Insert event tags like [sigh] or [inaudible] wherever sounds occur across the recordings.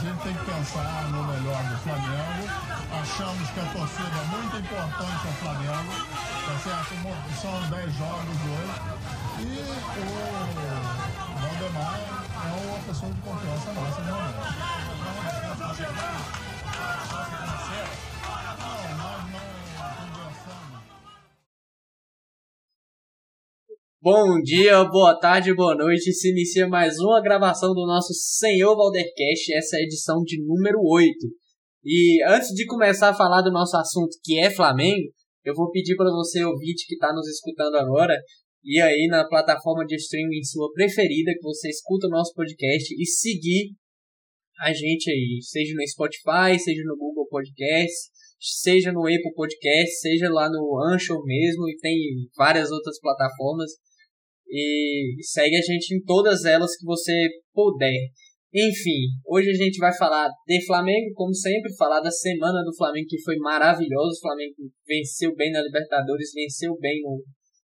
gente tem que pensar no melhor do Flamengo. Achamos que a torcida é muito importante ao Flamengo, tá certo? São 10 jogos hoje. E o Valdemar é uma pessoa de confiança nossa, realmente. Bom dia, boa tarde, boa noite. Se inicia mais uma gravação do nosso Senhor Valdercast, essa é a edição de número 8. E antes de começar a falar do nosso assunto, que é Flamengo, eu vou pedir para você, ouvinte, que está nos escutando agora, ir aí na plataforma de streaming sua preferida, que você escuta o nosso podcast, e seguir a gente aí, seja no Spotify, seja no Google Podcast, seja no Apple Podcast, seja lá no Anchor mesmo, e tem várias outras plataformas. E segue a gente em todas elas que você puder. Enfim, hoje a gente vai falar de Flamengo, como sempre, falar da semana do Flamengo que foi maravilhoso. O Flamengo venceu bem na Libertadores, venceu bem no,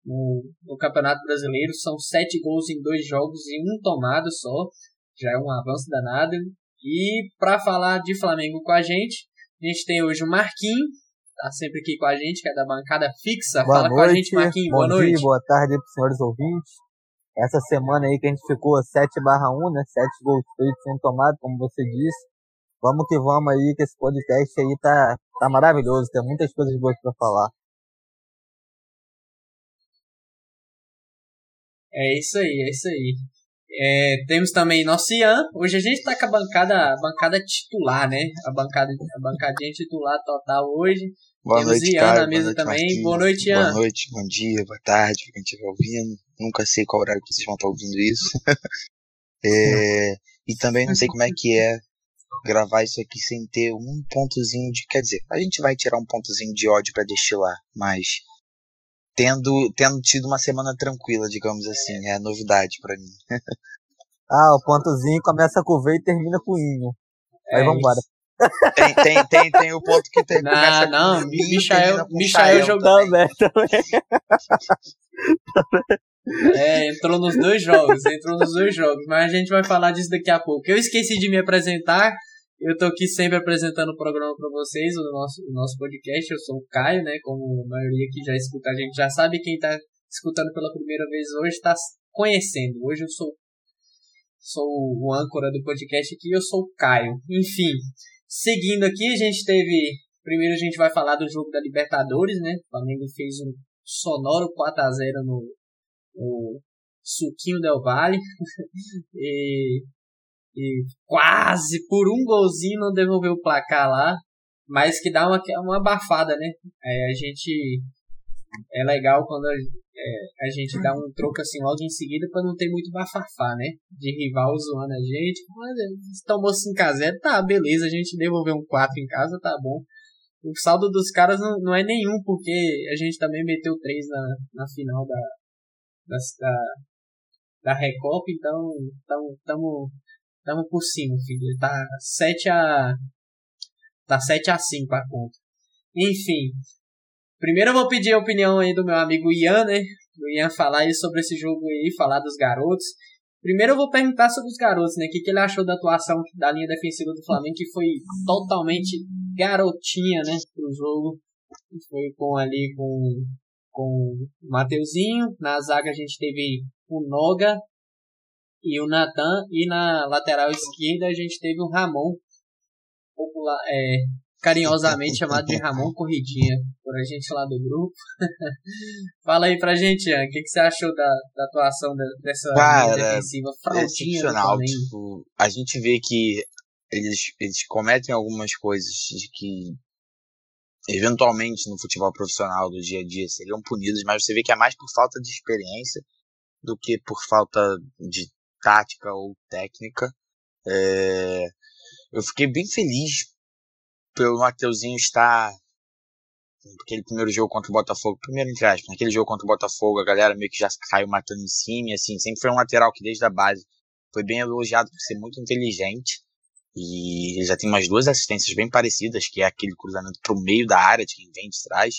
no, no Campeonato Brasileiro. São sete gols em dois jogos e um tomado só. Já é um avanço danado. E para falar de Flamengo com a gente, a gente tem hoje o Marquinhos, tá sempre aqui com a gente, que é da bancada fixa. Boa Fala noite, com a gente, Marquinhos. Boa dia, noite. boa tarde para os senhores ouvintes. Essa semana aí que a gente ficou 7 barra 1, né? 7 gols feitos sem tomado, como você disse. Vamos que vamos aí, que esse podcast aí tá, tá maravilhoso. Tem muitas coisas boas para falar. É isso aí, é isso aí. É, temos também nosso Ian. Hoje a gente tá com a bancada, a bancada titular, né? A bancada, a bancadinha titular total hoje. Boa Temos noite, Ian cara. na mesa boa noite, também. Marquinhos. Boa noite, Ian. Boa noite, bom dia, boa tarde, pra quem estiver ouvindo. Nunca sei qual horário que vocês vão estar ouvindo isso. [laughs] É, e também não sei como é que é gravar isso aqui sem ter um pontozinho de. Quer dizer, a gente vai tirar um pontozinho de ódio pra destilar, mas tendo, tendo tido uma semana tranquila, digamos assim, é novidade pra mim. [laughs] Ah, o pontozinho começa com o V e termina com o Inho. Aí É vambora. Tem, tem, tem, tem o ponto que tem, Não, começa não, com Michael- Michael. Também, também. É, entrou nos dois jogos, entrou nos dois jogos, mas a gente vai falar disso daqui a pouco. Eu esqueci de me apresentar, eu tô aqui sempre apresentando o programa para vocês, o nosso, o nosso podcast. Eu sou o Caio, né? Como a maioria que já escuta a gente já sabe, quem tá escutando pela primeira vez hoje tá conhecendo. Hoje eu sou, sou o âncora do podcast aqui, eu sou o Caio. Enfim, seguindo aqui, a gente teve. Primeiro a gente vai falar do jogo da Libertadores, né? O Flamengo fez um sonoro 4x0 no, o Suquinho Del Valle [laughs] e, e quase por um golzinho não devolveu o placar lá, mas que dá uma, uma abafada, né? É, a gente é legal quando a, é, a gente dá um troco assim logo em seguida para não ter muito bafafá, né? De rival zoando a gente. Mas é, tomou 5x0, tá, beleza, a gente devolveu um 4 em casa, tá bom. O saldo dos caras não, não é nenhum, porque a gente também meteu 3 na, na final da, da, da, da Recopa, então tamo, tamo, por cima, filho. Tá 7 a. Tá 7 a 5 a conta. Enfim. Primeiro eu vou pedir a opinião aí do meu amigo Ian, né? O Ian falar aí sobre esse jogo aí, falar dos garotos. Primeiro eu vou perguntar sobre os garotos, né? O que, que ele achou da atuação da linha defensiva do Flamengo, que foi totalmente garotinha, né? Pro jogo. Foi com ali com com o Mateuzinho. Na zaga a gente teve o Noga e o Natan. E na lateral esquerda a gente teve o Ramon, popular, é, carinhosamente chamado de Ramon Corridinha, por a gente lá do grupo. [laughs] Fala aí pra gente, Ian, o que, que você achou da, da atuação da, dessa Cara, defensiva excepcional. Flamengo? Tipo, a gente vê que eles, eles cometem algumas coisas de que eventualmente no futebol profissional do dia a dia seriam punidas, mas você vê que é mais por falta de experiência do que por falta de tática ou técnica. É, eu fiquei bem feliz pelo Mateuzinho estar naquele primeiro jogo contra o Botafogo, primeiro entre aspas, naquele jogo contra o Botafogo, a galera meio que já caiu matando em cima, e assim, sempre foi um lateral que desde a base foi bem elogiado por ser muito inteligente, e ele já tem umas duas assistências bem parecidas, que é aquele cruzamento pro meio da área de quem vem de trás.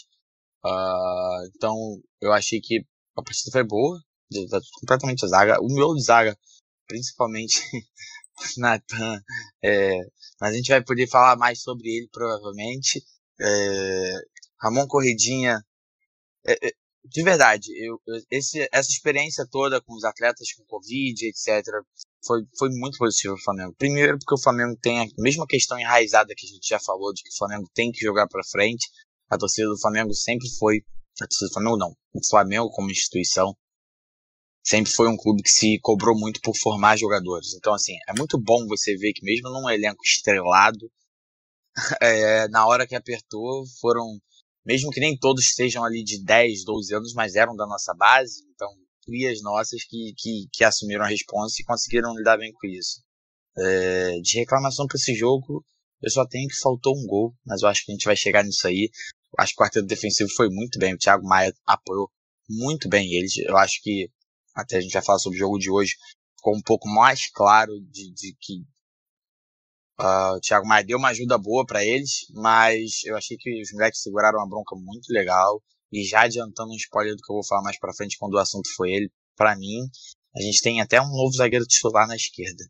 Uh, então, eu achei que a partida foi boa, completamente a zaga. O meu de zaga, principalmente [laughs] Natan. É, mas a gente vai poder falar mais sobre ele provavelmente. É, Ramon Corridinha. É, é, de verdade, eu, esse, essa experiência toda com os atletas com Covid, etc., foi, foi muito positivo o Flamengo. Primeiro, porque o Flamengo tem a mesma questão enraizada que a gente já falou, de que o Flamengo tem que jogar para frente. A torcida do Flamengo sempre foi. A torcida do Flamengo não. O Flamengo, como instituição, sempre foi um clube que se cobrou muito por formar jogadores. Então, assim, é muito bom você ver que mesmo num elenco estrelado, [laughs] é, na hora que apertou, foram, mesmo que nem todos estejam ali de 10, 12 anos, mas eram da nossa base, então, crias nossas que, que, que assumiram a responsa e conseguiram lidar bem com isso. É, de reclamação para esse jogo, eu só tenho que faltou um gol, mas eu acho que a gente vai chegar nisso aí. Acho que o quarteto defensivo foi muito bem, o Thiago Maia apoiou muito bem eles. Eu acho que até a gente vai falar sobre o jogo de hoje, ficou um pouco mais claro de, de que uh, o Thiago Maia deu uma ajuda boa para eles, mas eu achei que os moleques seguraram uma bronca muito legal. E já adiantando um spoiler do que eu vou falar mais pra frente quando o assunto foi ele, para mim, a gente tem até um novo zagueiro titular na esquerda.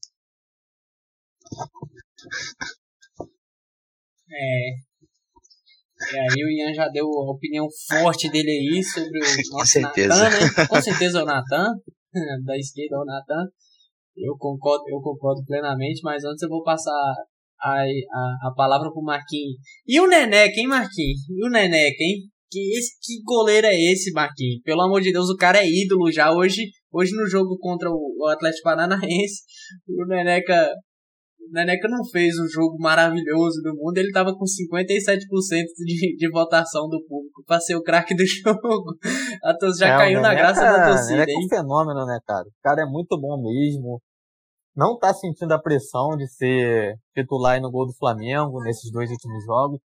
É, e aí o Ian já deu a opinião forte dele aí sobre o [laughs] nosso Natan, né? Com certeza o Natan, [laughs] da esquerda o Natan. Eu concordo, eu concordo plenamente, mas antes eu vou passar a, a, a palavra pro Marquinhos. E o Neneca, hein, Marquinhos? E o Neneca, hein? Que, esse, que goleiro é esse, Marquinhos? Pelo amor de Deus, o cara é ídolo já. Hoje, hoje no jogo contra o, o Atlético Paranaense, o Neneca Neneca não fez um jogo maravilhoso do mundo, ele tava com 57% de, de votação do público pra ser o craque do [laughs] jogo. A torcida já é, caiu na graça da torcida. Neneca é um fenômeno, né, cara? O cara é muito bom mesmo. Não tá sentindo a pressão de ser titular no gol do Flamengo nesses dois últimos jogos.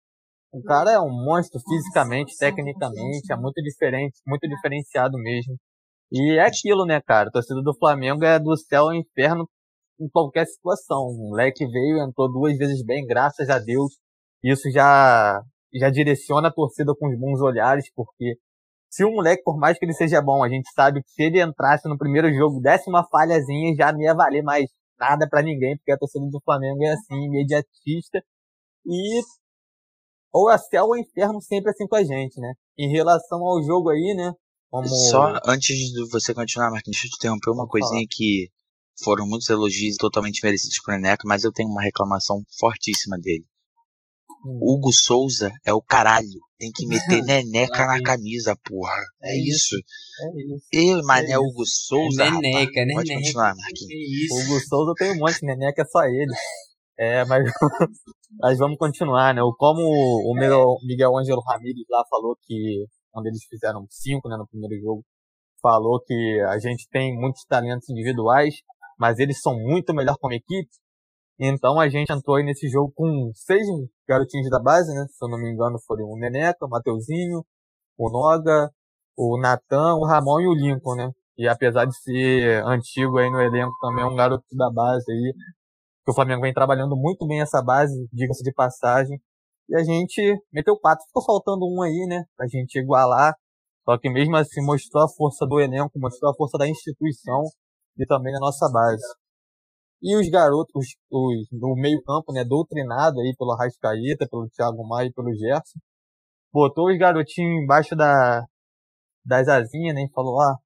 O cara é um monstro fisicamente, tecnicamente, é muito diferente, muito diferenciado mesmo. E é aquilo, né, cara? A torcida do Flamengo é do céu ao inferno em qualquer situação. O moleque veio, entrou duas vezes bem, graças a Deus. Isso já, já direciona a torcida com os bons olhares, porque se o moleque, por mais que ele seja bom, a gente sabe que se ele entrasse no primeiro jogo, desse uma falhazinha, já não ia valer mais nada para ninguém, porque a torcida do Flamengo é assim, imediatista. E ou a céu ou inferno sempre assim com a gente, né? Em relação ao jogo aí, né? Como... Só antes de você continuar, Marquinhos, deixa eu te interromper uma coisinha que foram muitos elogios totalmente merecidos pro Neneca, mas eu tenho uma reclamação fortíssima dele. Hum. Hugo Souza é o caralho. Tem que meter [laughs] Neneca na camisa, porra. É, é isso. É isso. Eu, mané é Hugo Souza. É neneca, rapaz. Neneca. Pode continuar, Marquinhos. É Hugo Souza tem um monte, Neneca é só ele. É, mas, [laughs] mas vamos continuar, né? Como o Miguel, Miguel Ângelo Ramírez lá falou que quando eles fizeram cinco né, no primeiro jogo, falou que a gente tem muitos talentos individuais, mas eles são muito melhor como equipe. Então a gente entrou aí nesse jogo com seis garotinhos da base, né? Se eu não me engano, foram o Neneca, o Mateuzinho, o Noga, o Natan, o Ramon e o Lincoln, né? E apesar de ser antigo aí no elenco, também é um garoto da base aí, que o Flamengo vem trabalhando muito bem essa base, diga-se de passagem. E a gente meteu quatro, ficou faltando um aí, né? Pra gente igualar. Só que mesmo assim mostrou a força do elenco, mostrou a força da instituição e também na nossa base. E os garotos, os, os, no meio campo, né, doutrinado aí pelo Arrascaeta, pelo Thiago Maia e pelo Gerson, botou os garotinhos embaixo da, das asinhas, né, e falou, ah,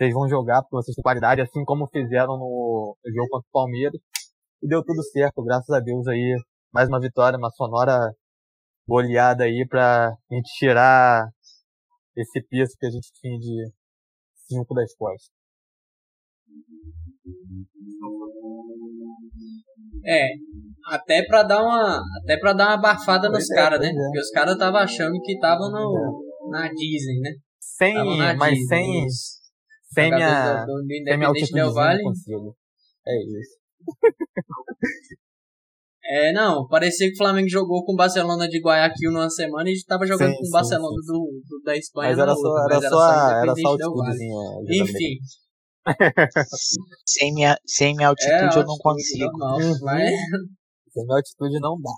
vocês vão jogar porque vocês têm qualidade, assim como fizeram no jogo contra o Palmeiras. E deu tudo certo, graças a Deus aí. Mais uma vitória, uma sonora goleada aí pra gente tirar esse peso que a gente tinha de cinco das costas. É, até pra dar uma, até para dar uma abafada pois nos é, caras, né? É. Porque os caras estavam achando que estavam no, na Disney, né? Sem, mas Disney, sem, sem minha, do, do, do altitude vale. É isso. [laughs] É, não, parecia que o Flamengo jogou com o Barcelona de Guayaquil numa semana e estava jogando sim, com o Barcelona sim, sim. Do, do, da Espanha mas era só, outra, era, mas só, era só altitudezinha. Enfim, [laughs] sem, minha, sem minha altitude é, eu não consigo. Uhum. mas... Sem minha altitude não dá.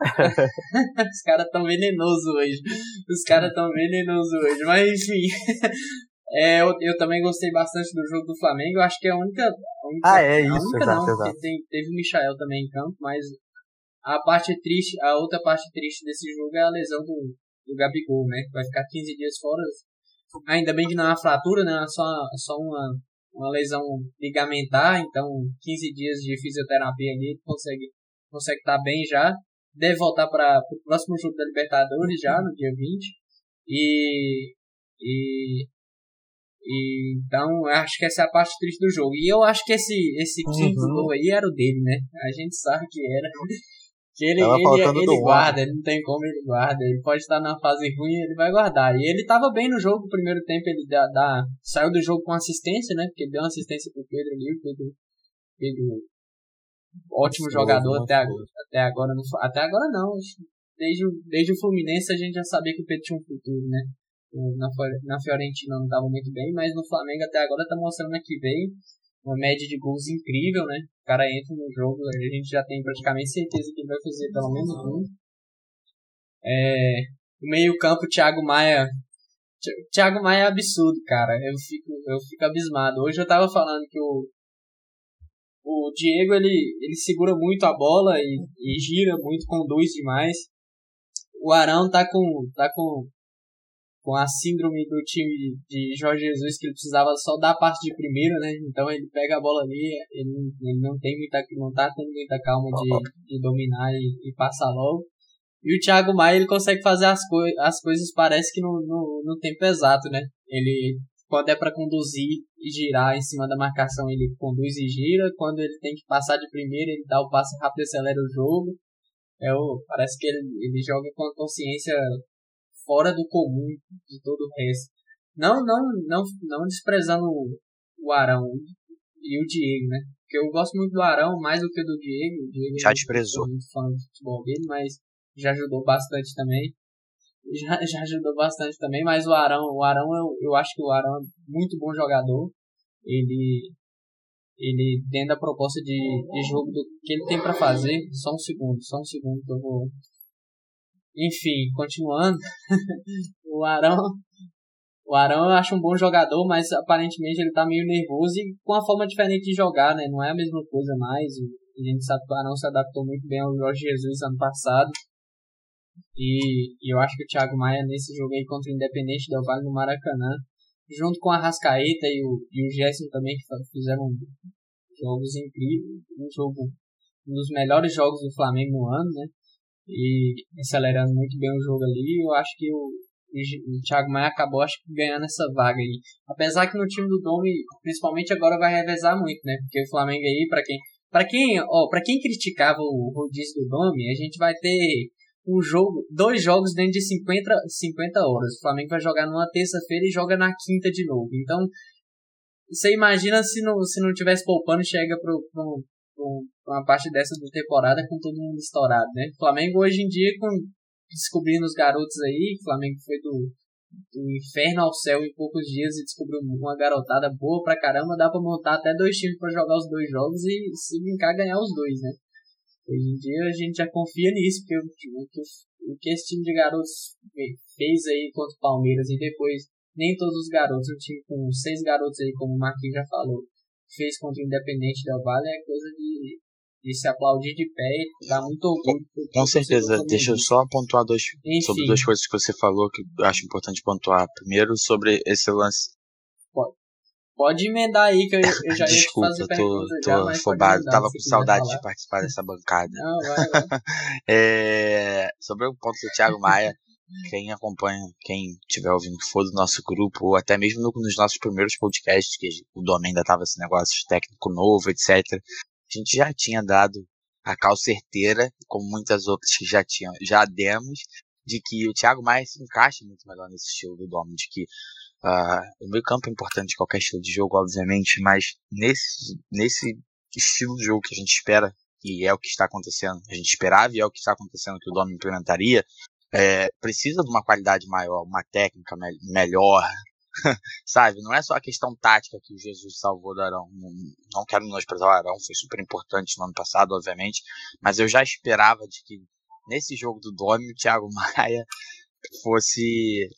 [laughs] Os caras tão venenosos hoje. Os caras tão venenosos hoje. Mas enfim. [laughs] É, eu, eu também gostei bastante do jogo do Flamengo. Eu acho que a única, a única, Ah, é a isso, única exato, não, exato. tem- teve o Michael também em campo, mas a parte triste, a outra parte triste desse jogo é a lesão do, do Gabigol, né? Vai ficar 15 dias fora. Ainda bem que não é uma fratura, né? É só, só uma, uma lesão ligamentar, então 15 dias de fisioterapia ali, ele consegue consegue estar bem já. Deve voltar para o próximo jogo da Libertadores já, no dia 20. E, e, e então acho que essa é a parte triste do jogo. E eu acho que esse, esse quinto Uhum. gol aí era o dele, né? A gente sabe que era. Que ele, ele, ele guarda, ele não tem como ele guarda. Ele pode estar na fase ruim ele vai guardar. E ele tava bem no jogo, no primeiro tempo ele dá, dá- saiu do jogo com assistência, né? Porque ele deu uma assistência pro Pedro ali, o Pedro, Pedro ótimo Monstruoso, jogador até, ag- monstruoso. até agora. No, até agora não. Desde, o- desde o Fluminense a gente já sabia que o Pedro tinha um futuro, né? Na, na Fiorentina não tava muito bem, mas no Flamengo até agora tá mostrando que veio uma média de gols incrível, né? O cara entra no jogo, a gente já tem praticamente certeza que ele vai fazer pelo menos um. É, o meio campo, Thiago Maia. Thi- Thiago Maia é absurdo, cara. Eu fico, eu fico abismado. Hoje eu tava falando que o, o Diego, ele, ele segura muito a bola e, e gira muito, conduz demais. O Arão tá com, tá com, com a síndrome do time de Jorge Jesus, que ele precisava só dar passe de primeiro, né? Então ele pega a bola ali, ele, ele não tem muita, não tá tendo muita calma de, de dominar e, e passar logo. E o Thiago Maia, ele consegue fazer as, coi as coisas, parece que no, no, no tempo exato, né? Ele, quando é para conduzir e girar em cima da marcação, ele conduz e gira. Quando ele tem que passar de primeira, ele dá o passe rápido e acelera o jogo. É o, parece que ele, ele joga com a consciência fora do comum de todo o resto. Não, não, não, não desprezando o, Arão e o Diego, né? Porque eu gosto muito do Arão mais do que do Diego. O Diego Já eu desprezou. muito fã do futebol dele, mas já ajudou bastante também. Já, já ajudou bastante também, mas o Arão, o Arão eu, eu acho que o Arão é muito bom jogador. Ele ele dentro da proposta de, de jogo do, que ele tem para fazer, só um segundo, só um segundo que eu vou enfim, continuando, [laughs] o Arão o Arão eu acho um bom jogador, mas aparentemente ele tá meio nervoso e com uma forma diferente de jogar, né? Não é a mesma coisa mais. A gente sabe que o Arão se adaptou muito bem ao Jorge Jesus ano passado. E, e eu acho que o Thiago Maia nesse jogo aí contra o Independente Del Vale no Maracanã, junto com a Rascaeta e o, e o Gerson também, que fizeram jogos incríveis. Um jogo, um dos melhores jogos do Flamengo no ano, né? E acelerando muito bem o jogo ali. Eu acho que o, o Thiago Maia acabou acho ganhando essa vaga aí. Apesar que no time do Domi, principalmente agora vai revezar muito, né? Porque o Flamengo aí, pra quem, para quem, ó, para quem criticava o rodízio do Domi, a gente vai ter um jogo, dois jogos dentro de 50, 50 horas. O Flamengo vai jogar numa terça-feira e joga na quinta de novo. Então, você imagina se não, se não tivesse poupando, chega pro, pro, pro, pra uma parte dessa da temporada com todo mundo estourado, né? O Flamengo hoje em dia, com, descobrindo os garotos aí, Flamengo foi do, do inferno ao céu em poucos dias e descobriu uma garotada boa pra caramba, dá pra montar até dois times pra jogar os dois jogos e se brincar ganhar os dois, né? Hoje em dia a gente já confia nisso, porque o, o, o que esse time de garotos fe- fez aí contra o Palmeiras e depois nem todos os garotos, um time com seis garotos aí, como o Marquinhos já falou, fez contra o Independente Del Vale é coisa de, de se aplaudir de pé e dá muito orgulho. Com certeza. Deixa eu só pontuar dois, Enfim. sobre duas coisas que você falou que eu acho importante pontuar. Primeiro, sobre esse lance. Pode emendar aí que eu, eu já ia te [laughs] Desculpa, fazer eu tô, tô já, pode afobado. emendar, Tava com saudade falar. de participar dessa bancada. Não, vai, vai. [laughs] É, sobre o ponto do Thiago Maia, quem acompanha, quem estiver ouvindo que for do nosso grupo, ou até mesmo no- nos nossos primeiros podcasts, que o Dom ainda tava esse negócio técnico novo, etc. A gente já tinha dado a cal certeira, como muitas outras que já tinham, já demos, de que o Thiago Maia se encaixa muito melhor nesse estilo do Dom, de que ah, o meio campo é importante de qualquer estilo de jogo, obviamente, mas nesse, nesse estilo de jogo que a gente espera e é o que está acontecendo, a gente esperava e é o que está acontecendo que o Dom implementaria, é, precisa de uma qualidade maior, uma técnica me melhor, [laughs] sabe? Não é só a questão tática que o Jesus salvou do Arão. Não, não quero menosprezar o Arão, foi super importante no ano passado, obviamente, mas eu já esperava de que nesse jogo do Domi o Thiago [laughs] Maia fosse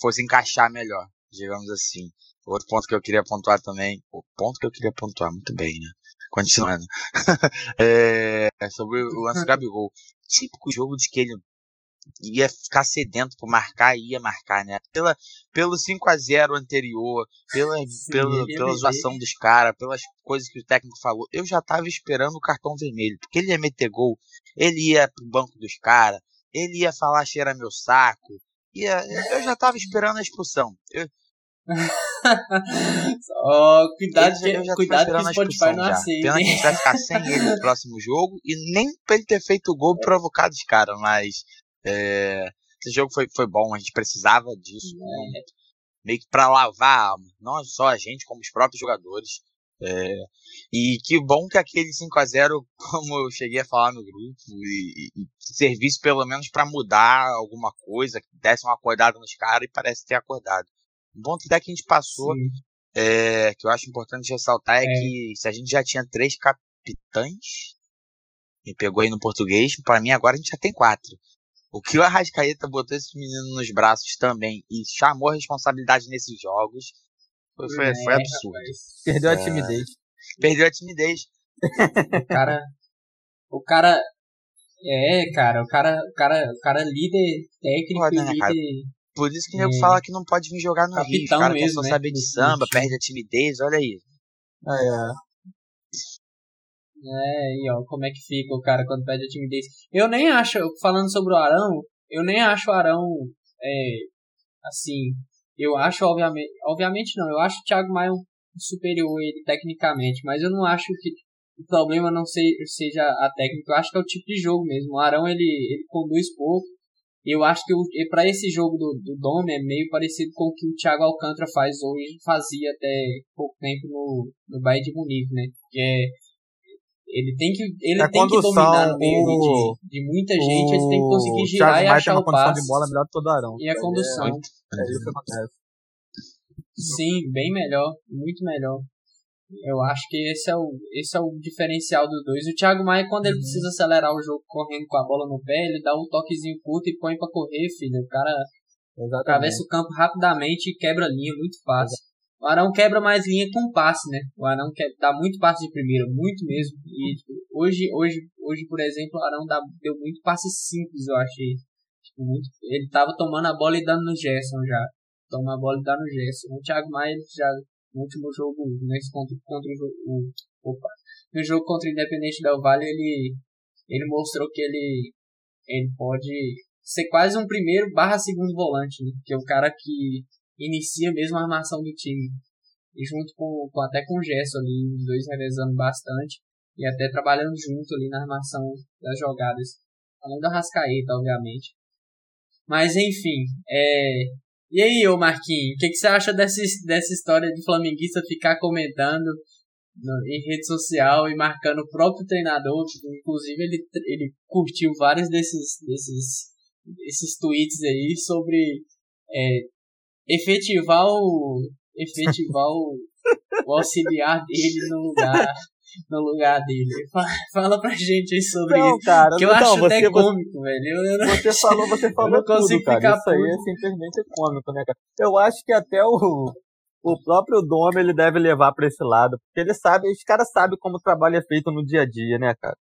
fosse encaixar melhor, digamos assim. Outro ponto que eu queria pontuar também. O ponto que eu queria pontuar, muito bem, né? Continuando. [laughs] é, sobre o lance do Gabigol. Típico jogo de que ele ia ficar sedento por marcar ia marcar, né? Pela, pelo 5 a 0 anterior, pela, Sim, pela, pela zoação dos caras, pelas coisas que o técnico falou, eu já tava esperando o cartão vermelho, porque ele ia meter gol, ele ia pro banco dos caras, ele ia falar cheira meu saco, ia, eu já tava esperando a expulsão. Eu, [laughs] oh, cuidado, que, cuidado que o Spotify não aceita. Pena que a gente vai ficar sem ele no próximo jogo e nem pra ele ter feito o gol provocado os caras, mas é, esse jogo foi, foi bom, a gente precisava disso, né? meio que pra lavar a alma, não só a gente, como os próprios jogadores. É, e que bom que aquele 5 a 0 [laughs] como eu cheguei a falar no grupo, e, e servisse pelo menos para mudar alguma coisa, que desse uma acordada nos caras e parece ter acordado. Um bom até que a gente passou, é, que eu acho importante ressaltar, é, é, que se a gente já tinha três capitães, me pegou aí no português, para mim agora a gente já tem quatro. O que o Arrascaeta botou esse menino nos braços também e chamou a responsabilidade nesses jogos foi, foi, é, foi absurdo. Rapaz. Perdeu a é. timidez. Perdeu a timidez. [laughs] o cara. O cara. É, cara, o cara, o cara, o cara líder técnico Pode, né, líder. Por isso que o nego é. fala que não pode vir jogar no Rio. Os caras querem só né? saber de samba, perde a timidez, olha aí. Ah, é. É, e ó, como é que fica o cara quando perde a timidez. Eu nem acho, falando sobre o Arão, eu nem acho o Arão, é, assim, eu acho, obviamente, obviamente não, eu acho o Thiago Maia superior ele tecnicamente, mas eu não acho que o problema não seja a técnica, eu acho que é o tipo de jogo mesmo. O Arão, ele, ele conduz pouco, eu acho que para esse jogo do, do Dome é meio parecido com o que o Thiago Alcântara faz hoje, fazia até pouco tempo no, no Bayern de Munique, né? Que é ele tem que, ele é tem que dominar no meio o, de, de, muita gente, ele tem que conseguir girar e achar o passe. de bola melhor que todo Arão. E a condução. É, é isso que acontece. Sim, bem melhor, muito melhor. Eu acho que esse é o, esse é o diferencial dos dois. O Thiago Maia, quando ele uhum. precisa acelerar o jogo correndo com a bola no pé, ele dá um toquezinho curto e põe para correr, filho. O cara Exatamente. atravessa o campo rapidamente e quebra a linha muito fácil. O Arão quebra mais linha com passe, né? O Arão dá muito passe de primeira, muito mesmo. E tipo, hoje, hoje, hoje, por exemplo, o Arão dá, deu muito passe simples, eu achei. Tipo, muito, ele tava tomando a bola e dando no Gerson já. Toma a bola e dá no Gerson. O Thiago Maia já no último jogo, nesse contra, contra o, o opa, no jogo contra o Independente Del Vale, ele ele mostrou que ele ele pode ser quase um primeiro barra segundo volante, né? Que é o cara que inicia mesmo a armação do time. E junto com, com até com o Gerson ali, os dois revezando bastante e até trabalhando junto ali na armação das jogadas. Além da Rascaeta, obviamente. Mas enfim, é... E aí, ô Marquinhos, o que, que você acha dessa, dessa história de flamenguista ficar comentando no, em rede social e marcando o próprio treinador? Inclusive, ele, ele curtiu vários desses, desses, desses tweets aí sobre é, efetivar o efetivar o, o auxiliar dele no lugar no lugar dele. Fala pra gente aí sobre não, isso. Cara, que eu acho você, até cômico, você, velho. Eu, não, você falou, você falou tudo, cara. Isso aí é simplesmente cômico, né, cara? Eu acho que até o, o próprio dono ele deve levar pra esse lado. Porque ele sabe, os caras sabem como o trabalho é feito no dia a dia, né, cara?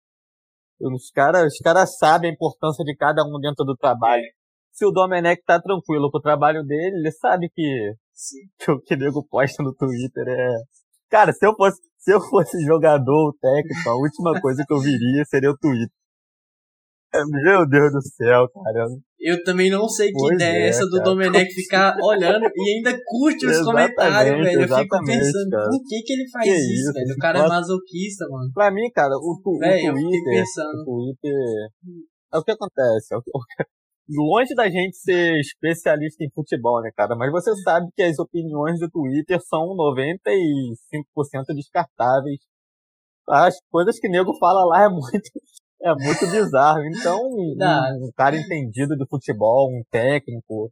Os caras, os caras sabem a importância de cada um dentro do trabalho. É se o Domenech tá tranquilo com o trabalho dele, ele sabe que, [laughs] que o que o nego posta no Twitter é. Cara, se eu fosse, se eu fosse jogador técnico, a última coisa que eu viria seria o Twitter. Meu Deus do céu, cara. Eu também não sei que ideia é essa do cara. Domenech ficar olhando e ainda curte os comentários, velho. Eu fico pensando, cara. por que que ele faz que isso, velho? O cara é masoquista, mano. Pra mim, cara, o, o, véio, o Twitter, o Twitter... É o que acontece. É o que, longe da gente ser especialista em futebol, né, cara? Mas você sabe que as opiniões do Twitter são 95% descartáveis. As coisas que o nego fala lá é muito, [laughs] é muito bizarro. Então, um, um cara entendido de futebol, um técnico,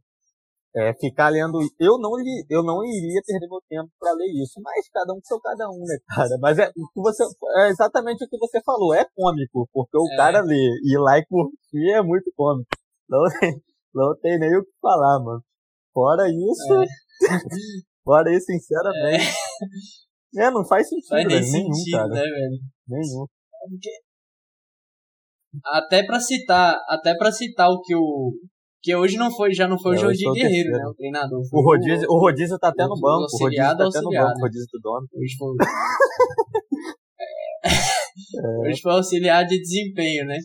é, ficar lendo. Eu não li, eu não iria perder meu tempo para ler isso, mas cada um seu cada um, né, cara? Mas é que você é exatamente o que você falou, é cômico, porque o é. cara lê e ir lá e curtir é muito cômico. Não, [laughs] não tem nem o que falar, mano. Fora isso. É. [laughs] Agora aí, sinceramente. É. é, não faz sentido, Faz nem velho. Nenhum, sentido, cara. né, velho? Nenhum. Até pra citar, até pra citar o que o que hoje não foi, já não foi É, o hoje Jordi foi o Guerreiro, terceiro. né, o treinador. O rodízio, o rodízio tá até o- no o banco. O rodízio tá até no banco, o né? rodízio do dono. Hoje foi, [laughs] hoje foi auxiliar de desempenho, né?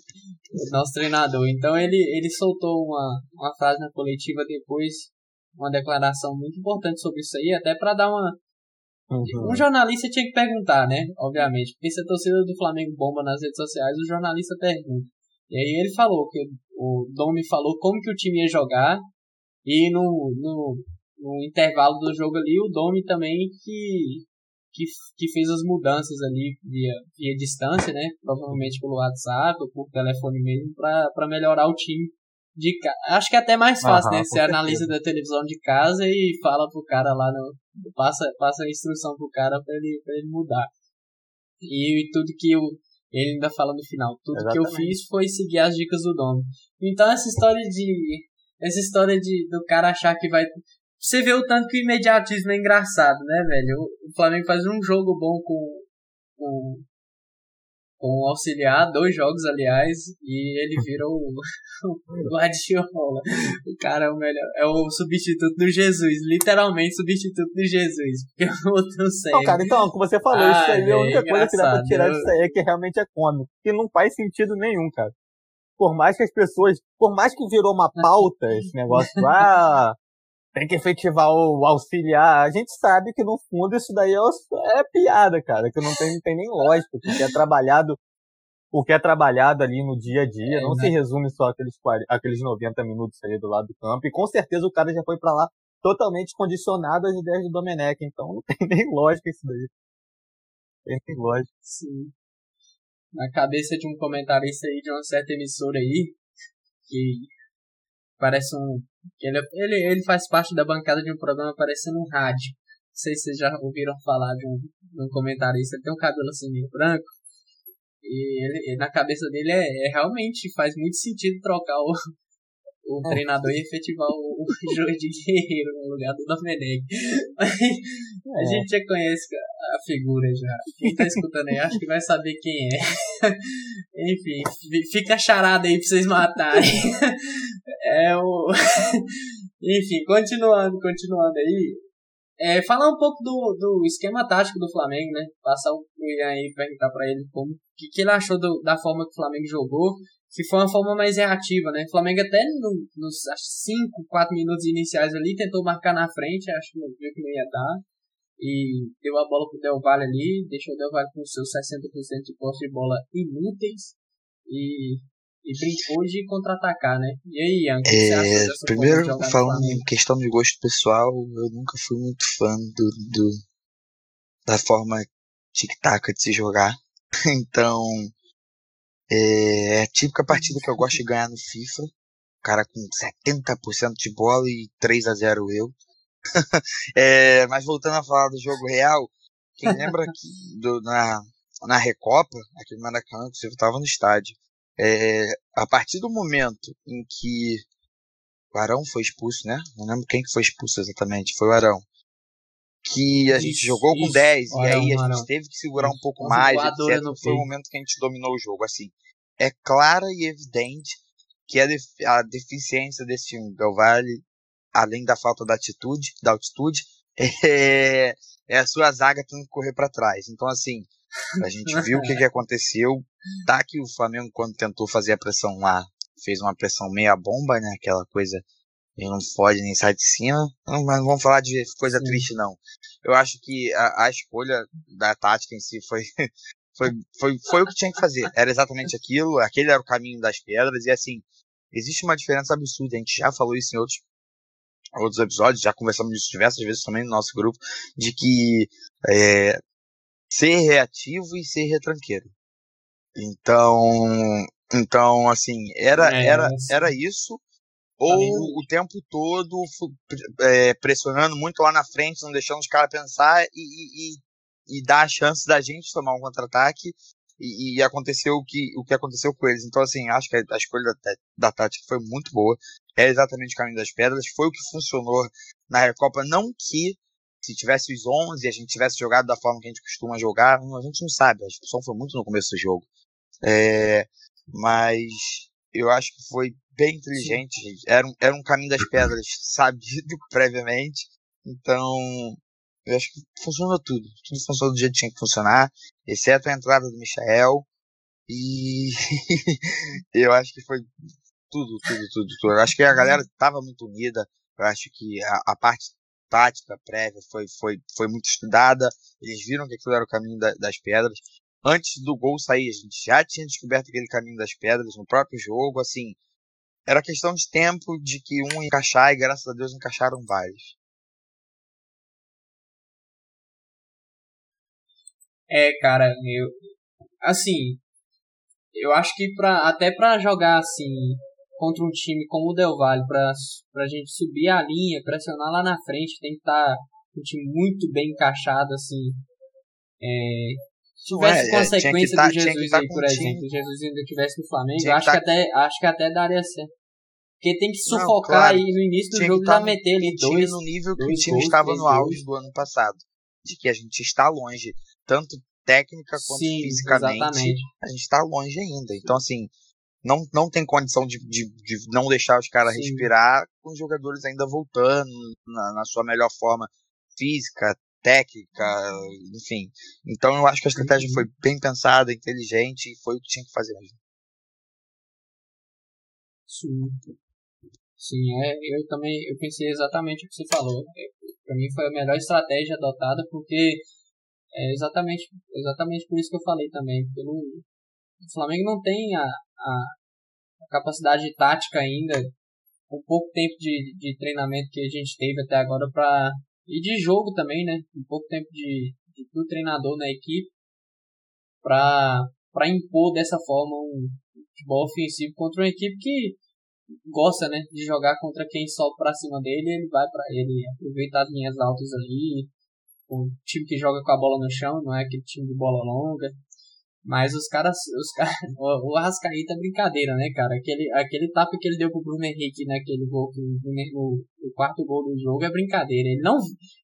Nosso treinador. Então ele, ele soltou uma, uma frase na coletiva depois, uma declaração muito importante sobre isso aí, até pra dar uma. Uhum. Um jornalista tinha que perguntar, né? Obviamente. Porque se a torcida do Flamengo bomba nas redes sociais, o jornalista pergunta. E aí ele falou que o Domi falou como que o time ia jogar. E no, no, no intervalo do jogo ali, o Domi também que, que, que fez as mudanças ali via, via distância, né? Provavelmente pelo WhatsApp ou por telefone mesmo, para melhorar o time de casa. Acho que é até mais fácil, Aham, né? Você analisa da televisão de casa e fala pro cara lá no. Passa, passa a instrução pro cara pra ele, pra ele mudar. E, tudo que eu. Ele ainda fala no final. Tudo que eu Exatamente. fiz foi seguir as dicas do dono. Então essa história de. Essa história de do cara achar que vai. Você vê o tanto que o imediatismo é engraçado, né, velho? O Flamengo faz um jogo bom com. com com o auxiliar, dois jogos, aliás, e ele vira o, [laughs] o Guardiola. O cara é o melhor, é o substituto do Jesus, literalmente substituto do Jesus, porque o outro não sei. Não, cara, então, como você falou, Ah, isso aí é a única velho, coisa que dá pra tirar disso aí é que realmente é cômico. Que não faz sentido nenhum, cara. Por mais que as pessoas. Por mais que virou uma [laughs] pauta esse negócio, ah, tem que efetivar o auxiliar. A gente sabe que no fundo isso daí é, é piada, cara. Que não tem, não tem nem lógica. Porque é trabalhado. O que é trabalhado ali no dia a dia É, não né? se resume só aqueles, 40 aqueles 90 minutos ali do lado do campo. E com certeza o cara já foi pra lá totalmente condicionado às ideias do Domenech. Então não tem [laughs] nem lógica isso daí. Tem nem lógica. Sim. Na cabeça de um comentarista aí de uma certa emissora aí, que parece um. ele, ele, ele faz parte da bancada de um programa parecendo um rádio. Não sei se vocês já ouviram falar de um, de um comentarista, ele tem um cabelo assim meio branco. E ele, na cabeça dele é, é realmente faz muito sentido trocar o, o treinador e efetivar o, o [laughs] Jordi Guerreiro no lugar do Domenech. Mas [laughs] a É. gente já conhece a figura já. Quem tá escutando aí acho que vai saber quem é. [laughs] Enfim, fi- fica charada aí pra vocês matarem. É o. [laughs] Enfim, continuando, continuando aí. É, falar um pouco do, do esquema tático do Flamengo, né? Passar o Ian aí e perguntar pra ele como que, que ele achou do- da forma que o Flamengo jogou. Se foi uma forma mais reativa, né? O Flamengo até no- nos 5, 4 minutos iniciais ali tentou marcar na frente, acho que viu que não ia dar. E deu a bola pro Del Valle ali, deixou o Del Valle com seus 60% de posse de bola inúteis. E, e brincou de contra-atacar, né? E aí, Ian, o que que você acha É, dessa primeiro, de falando em questão de gosto pessoal, eu nunca fui muito fã do, do da forma tic-tac de se jogar. [laughs] Então, é, é a típica partida que eu gosto de ganhar no FIFA. O cara com 70% de bola e 3 a 0 eu. [laughs] É, mas voltando a falar do jogo real, quem lembra que do- na, na Recopa, aqui no Maracanã, que você estava no estádio, é, a partir do momento em que o Arão foi expulso, né? Não lembro quem que foi expulso exatamente, foi o Arão. Que a gente Isso, jogou com isso, 10 o e aí Arão, a gente Arão. teve que segurar um pouco mais, etc. Foi o momento que a gente dominou o jogo. Assim, é clara e evidente que a, a deficiência desse time do Del Valle, além da falta da atitude, da altitude, [laughs] é, é a sua zaga tendo que correr para trás. Então, assim, a gente viu o que, que aconteceu. Tá que o Flamengo, quando tentou fazer a pressão lá, fez uma pressão meia bomba, né? Aquela coisa ele não pode nem sair de cima. Não, mas não vamos falar de coisa Sim. triste, não. Eu acho que a, a escolha da tática em si foi, [laughs] foi, foi, foi o que tinha que fazer. Era exatamente aquilo, aquele era o caminho das pedras, e assim, existe uma diferença absurda. A gente já falou isso em outros, outros episódios, já conversamos disso diversas vezes também no nosso grupo, de que é, ser reativo e ser retranqueiro. Então, então assim, era, É, era, era isso, ou o tempo todo é, pressionando muito lá na frente, não deixando os caras pensar e, e, e, dar a chance da gente tomar um contra-ataque. E, e aconteceu o que, o que aconteceu com eles. Então, assim, acho que a, escolha da, da tática foi muito boa. É exatamente o caminho das pedras. Foi o que funcionou na Recopa. Não que se tivesse os 11 e a gente tivesse jogado da forma que a gente costuma jogar, a gente não sabe. A discussão foi muito no começo do jogo. É, mas eu acho que foi bem inteligente. Era um, era um caminho das pedras [laughs] sabido previamente. Então, eu acho que funcionou tudo. Tudo funcionou do jeito que tinha que funcionar, exceto a entrada do Michael. E [laughs] eu acho que foi tudo, tudo, tudo, tudo. Eu acho que a galera estava muito unida. Eu acho que a, a, parte tática prévia foi, foi, foi muito estudada. Eles viram que aquilo era o caminho da, das pedras. Antes do gol sair, a gente já tinha descoberto aquele caminho das pedras no próprio jogo. Assim, era questão de tempo de que um encaixar e graças a Deus encaixaram vários. É, cara, eu assim, eu acho que pra, até para jogar assim contra um time como o Del Valle, pra, pra gente subir a linha, pressionar lá na frente, tem que estar tá um time muito bem encaixado, assim. É, se tivesse é, consequência tá, do Jesus tá aí, por exemplo, se Jesus ainda tivesse no Flamengo, acho, que tá... até, acho que até daria certo. Porque tem que sufocar Não, claro. aí no início do jogo tá meter ali dois. no nível que o time gols, estava no auge do ano passado. De que a gente está longe, tanto técnica quanto Sim, fisicamente. Exatamente. A gente está longe ainda. Então, assim, não, não tem condição de, de, de não deixar os caras respirar com os jogadores ainda voltando na, na, sua melhor forma física, técnica, enfim. Então eu acho que a estratégia uhum. foi bem pensada, inteligente e foi o que tinha que fazer mesmo. Sim. Sim, é, eu também eu pensei exatamente o que você falou. É, Para mim foi a melhor estratégia adotada porque é exatamente, exatamente por isso que eu falei também. Pelo, o Flamengo não tem a, a, a capacidade tática ainda, com pouco tempo de, de treinamento que a gente teve até agora para e de jogo também, né? Um pouco tempo de, de do treinador na equipe para para impor dessa forma um futebol ofensivo contra uma equipe que gosta, né, de jogar contra quem sobe para cima dele, ele vai para ele aproveita as linhas altas ali, o time que joga com a bola no chão, não é aquele time de bola longa. Mas os caras, os caras, [laughs] o Arrascaíta é brincadeira, né, cara? Aquele, aquele tapa que ele deu pro Bruno Henrique naquele gol, no, no quarto gol do jogo é brincadeira. Ele não,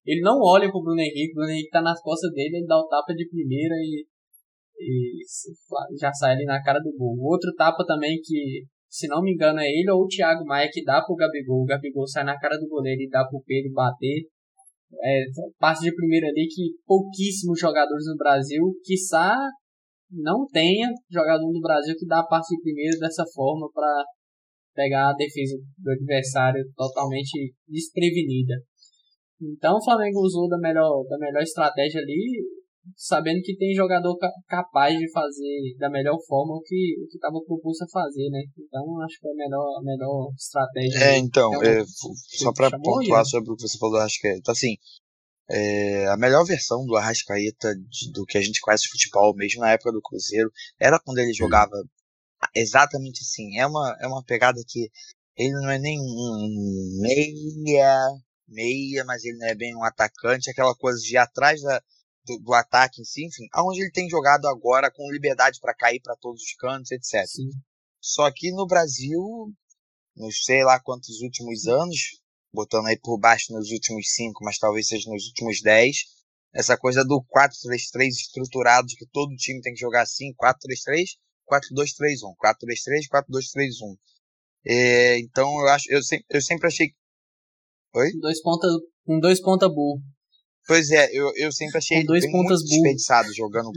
ele não olha pro Bruno Henrique, o Bruno Henrique tá nas costas dele, ele dá o tapa de primeira e, e já sai ali na cara do gol. O outro tapa também que, se não me engano, é ele ou o Thiago Maia que dá pro Gabigol. O Gabigol sai na cara do goleiro e dá pro Pedro bater. É, passe de primeira ali que pouquíssimos jogadores no Brasil, quiçá não tenha jogador no Brasil que dá a passe de primeiro dessa forma para pegar a defesa do adversário totalmente desprevenida. Então o Flamengo usou da melhor, da melhor estratégia ali, sabendo que tem jogador capaz de fazer da melhor forma o que o que estava proposto a fazer, né? Então acho que é a melhor, a melhor estratégia. É, então, é, só para pontuar sobre o que você falou, acho que é, então, assim, é, a melhor versão do Arrascaeta, de, do que a gente conhece de futebol, mesmo na época do Cruzeiro, era quando ele jogava exatamente assim. É uma, é uma pegada que ele não é nem um meia, meia, mas ele não é bem um atacante, aquela coisa de atrás da, do, do, ataque em si, enfim, aonde ele tem jogado agora com liberdade para cair para todos os cantos, etc. Sim. Só que no Brasil, nos sei lá quantos últimos anos, botando aí por baixo nos últimos 5, mas talvez seja nos últimos 10. Essa coisa do 4-3-3 estruturado, de que todo time tem que jogar assim, 4-3-3, 4-2-3-1, 4-3-3, 4-2-3-1. É, então eu acho, eu, sempre, eu sempre achei. Oi? Dois ponta, um dois ponta burro. Pois é, eu, eu sempre achei ele dois pontas muito desperdiçado jogando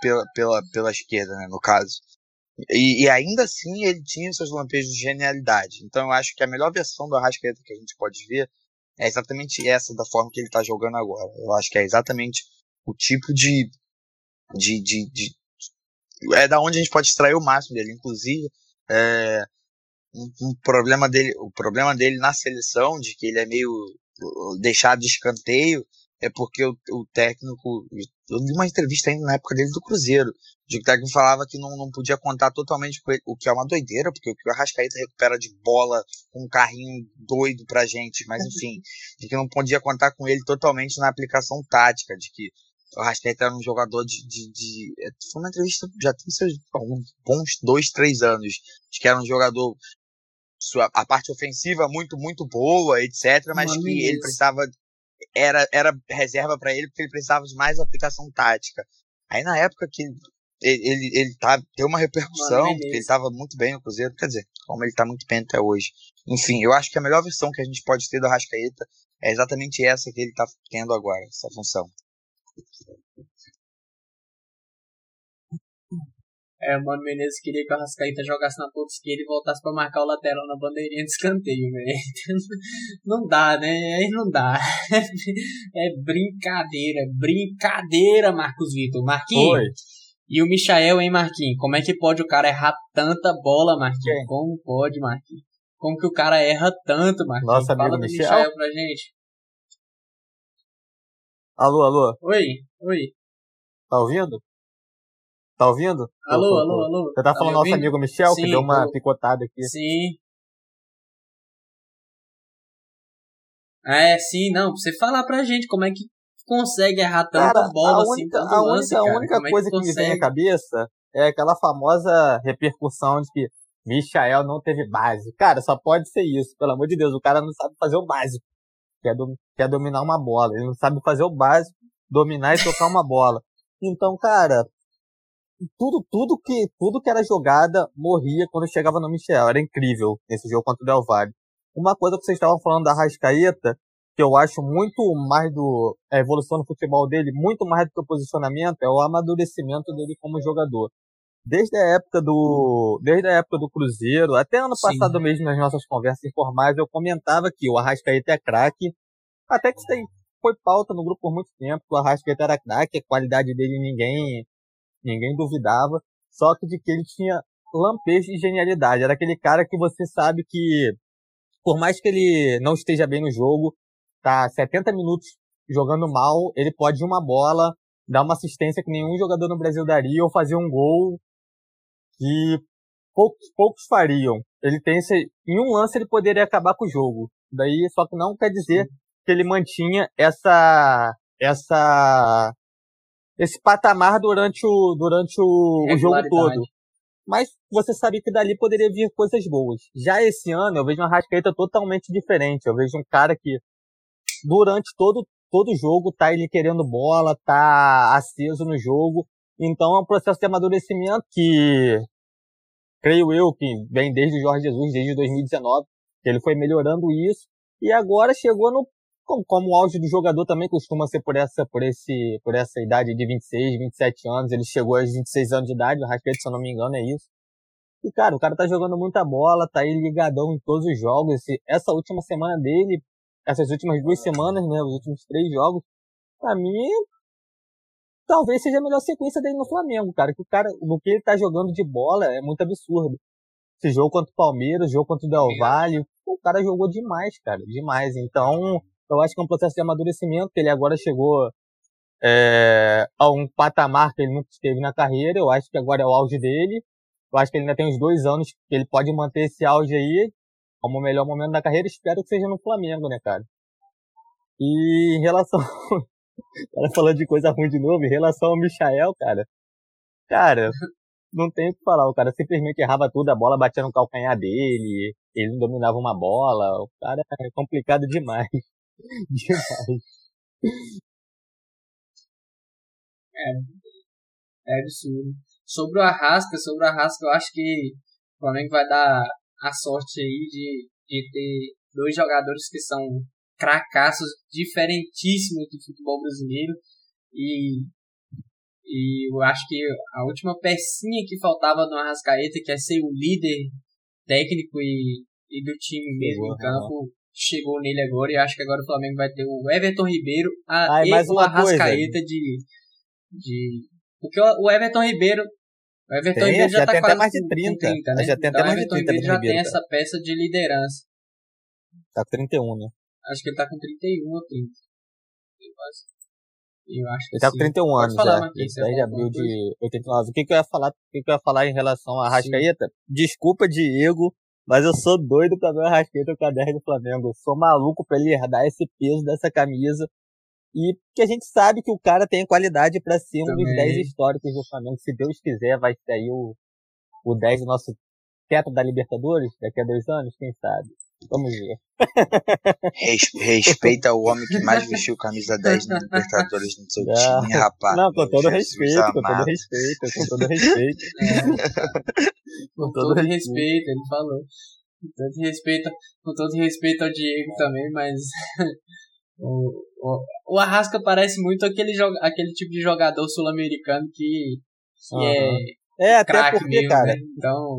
pela, pela, pela esquerda, né, no caso. E, e, ainda assim ele tinha seus lampejos de genialidade. Então eu acho que a melhor versão do Arrascaeta que a gente pode ver é exatamente essa da forma que ele está jogando agora. Eu acho que é exatamente o tipo de, de, de, de é da onde a gente pode extrair o máximo dele. Inclusive, é, um, um, problema dele, o problema dele na seleção, de que ele é meio deixado de escanteio, é porque o, o técnico. Eu vi uma entrevista ainda na época dele do Cruzeiro. De que o técnico falava que não, não podia contar totalmente com ele, o que é uma doideira, porque o que o Arrascaeta recupera de bola com um carrinho doido pra gente, mas enfim, de que não podia contar com ele totalmente na aplicação tática, de que o Arrascaeta era um jogador de, de, de. É, foi uma entrevista já tem seus alguns bons dois, três anos, de que era um jogador. Sua, a parte ofensiva muito, muito boa, etc., mas que ele precisava era, era reserva para ele porque ele precisava de mais aplicação tática. Aí na época que ele, ele, ele tá, deu uma repercussão, Mano, porque ele tava muito bem no Cruzeiro, quer dizer, como ele tá muito bem até hoje. Enfim, eu acho que a melhor versão que a gente pode ter do Arrascaeta é exatamente essa que ele tá tendo agora, essa função. É, o Mano Menezes queria que o Arrascaeta jogasse na ponta esquerda e voltasse pra marcar o lateral na bandeirinha de escanteio, velho. [laughs] Não dá, né? Aí não dá. [laughs] É brincadeira, brincadeira, Marcos Vitor. Marquinhos. Oi. E o Michael, hein, Marquinhos? Como é que pode o cara errar tanta bola, Marquinhos? Como pode, Marquinhos? Como que o cara erra tanto, Marquinhos? Nosso Fala amigo do Michel? Michael pra gente. Alô, alô, Oi, oi. tá ouvindo? Tá ouvindo? Alô, Tô, alô, alô. Você tá falando me nosso amigo Michel, Sim, que deu uma tô. picotada aqui. Sim. É, sim, não. Pra você falar pra gente como é que consegue errar tanta Cara, bola a assim, única, a lance, única, a cara. única é coisa que, me vem à cabeça é aquela famosa repercussão de que Michael não teve base. Cara, só pode ser isso. Pelo amor de Deus, o cara não sabe fazer o básico. Quer, quer dominar uma bola. Ele não sabe fazer o básico, dominar e tocar uma bola. Então, cara, tudo, tudo que, tudo que era jogada morria quando chegava no Michel. Era incrível nesse jogo contra o Del Valle. Uma coisa que vocês estavam falando da Rascaeta, que eu acho muito mais do, a evolução no futebol dele, muito mais do que o posicionamento, é o amadurecimento dele como jogador. Desde a época do, desde a época do Cruzeiro, até ano Sim. passado mesmo nas nossas conversas informais, eu comentava que o Arrascaeta é craque, até que isso aí foi pauta no grupo por muito tempo, que o Arrascaeta era craque, a qualidade dele ninguém, ninguém duvidava, só que de que ele tinha lampejo de genialidade, era aquele cara que você sabe que, por mais que ele não esteja bem no jogo, tá 70 minutos jogando mal, ele pode uma bola, dar uma assistência que nenhum jogador no Brasil daria, ou fazer um gol que poucos, poucos fariam. Ele tem esse, em um lance ele poderia acabar com o jogo. Daí, só que não quer dizer que ele mantinha essa, essa, esse patamar durante o, durante o, o jogo Regularidade. todo. Mas você sabe que dali poderia vir coisas boas. Já esse ano eu vejo uma Rascaeta totalmente diferente. Eu vejo um cara que durante todo todo jogo tá ele querendo bola, tá aceso no jogo. Então é um processo de amadurecimento que creio eu que vem desde o Jorge Jesus, desde 2019, que ele foi melhorando isso e agora chegou no como, como o auge do jogador também costuma ser por essa por esse por essa idade de 26, 27 anos, ele chegou aos 26 anos de idade, o Rascaeta, se eu não me engano, é isso. E cara, o cara tá jogando muita bola, tá aí ligadão em todos os jogos. Esse- essa última semana dele, essas últimas duas semanas, né, os últimos três jogos, pra mim talvez seja a melhor sequência dele no Flamengo, cara. Que o cara, no que ele tá jogando de bola é muito absurdo. Esse jogo contra o Palmeiras, jogo contra o Del Valle, o cara jogou demais, cara, demais. Então, eu acho que é um processo de amadurecimento, ele agora chegou é, a um patamar que ele nunca esteve na carreira. Eu acho que agora é o auge dele. Eu acho que ele ainda tem uns dois anos que ele pode manter esse auge aí como o melhor momento da carreira. Espero que seja no Flamengo, né, cara? E em relação. [laughs] cara falando de coisa ruim de novo, em relação ao Michael, cara. Cara, não tem o que falar. O cara simplesmente errava tudo, a bola batia no calcanhar dele, ele não dominava uma bola. O cara é complicado demais. [laughs] demais. É absurdo. Sobre o Arrasca, sobre o Arrasca, eu acho que o Flamengo vai dar a sorte aí de, de ter dois jogadores que são cracassos diferentíssimos do futebol brasileiro e, e eu acho que a última pecinha que faltava no Arrascaeta, que é ser o líder técnico e, e do time mesmo em campo, chegou nele agora e acho que agora o Flamengo vai ter o Everton Ribeiro a, Ah, e mais o uma coisa. Arrascaeta de, de porque o o Everton Ribeiro o Everton Tem, Ribeiro já, já tá tem até mais de com- 30, com 30 né? já tem até então, o mais de Everton 30 Ribeiro já do Ribeiro, tem essa peça de liderança. Tá com 31, né? Acho que ele tá com 31 ou 30. Eu acho, eu acho que Ele tá com sim. 31 Pode anos falar, já. 10 de ia abril de 89. O que, que eu ia falar? O que, que eu ia falar em relação a Arrascaeta? Desculpa, Diego, mas eu sou doido pra ver o Arrascaeta com a 10 do Flamengo. Eu sou maluco pra ele herdar esse peso dessa camisa. E que a gente sabe que o cara tem qualidade pra ser um dos Também. 10 históricos do Flamengo. Se Deus quiser, vai ser aí o, o 10 do nosso teto da Libertadores daqui a dois anos, quem sabe? Vamos ver. Res- respeita o homem que mais vestiu camisa 10 na Libertadores no seu Ah, time, rapaz. Não, com todo Jesus respeito, com todo amado. respeito, com todo respeito. [laughs] Com todo respeito, ele falou. Com todo respeito, com todo respeito ao Diego também, mas [laughs] o, o, o Arrasca parece muito aquele, joga, aquele tipo de jogador sul-americano que, que Aham. é É, até porque, mesmo, cara, né? Então,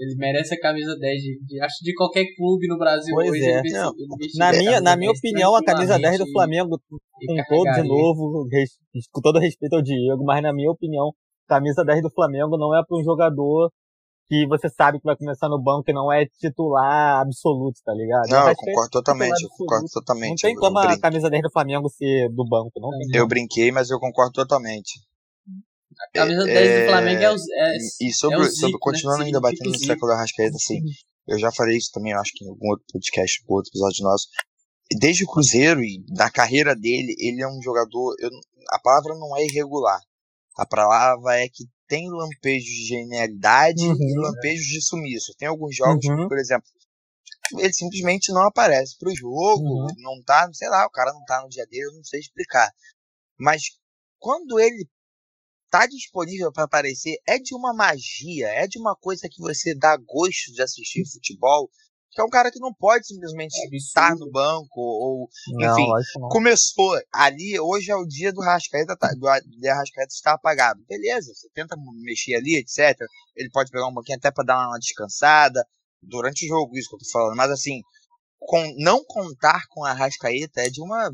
ele merece a camisa 10 de, de- acho de qualquer clube no Brasil Pois hoje. é. ele Não, ele na minha, na minha 10 opinião, a camisa 10 do Flamengo, e com todo de novo, res- com todo respeito ao Diego, mas na minha opinião, camisa 10 do Flamengo não é para um jogador que você sabe que vai começar no banco e não é titular absoluto, tá ligado? Não, eu concordo totalmente, eu concordo Não totalmente. tem eu, como a camisa 10 do Flamengo ser do banco, não tem eu brinquei, mas eu concordo totalmente. A camisa 10 do Flamengo é, os, é, E e sobre, é o sobre Zico, né? continuando ainda Significa batendo no século Arrascaeta, assim, eu já falei isso também, acho que em algum outro podcast, algum outro episódio nosso. Desde o Cruzeiro e da carreira dele, ele é um jogador. eu- a palavra não é irregular. A palavra é que tem lampejos de genialidade e Uhum. lampejos de sumiço. Tem alguns jogos, Uhum. por exemplo, ele simplesmente não aparece pro jogo, Uhum. não tá, sei lá, o cara não tá no dia dele, eu não sei explicar. Mas quando ele tá disponível para aparecer, é de uma magia, é de uma coisa que você dá gosto de assistir futebol, que é um cara que não pode simplesmente É estar no banco ou Não, enfim, lógico não. começou ali, hoje é o dia do Rascaeta, tá, do de Arrascaeta estar apagado. Beleza, você tenta mexer ali, etc. Ele pode pegar um pouquinho até para dar uma descansada durante o jogo, isso que eu tô falando, mas assim, com, não contar com a Arrascaeta é de uma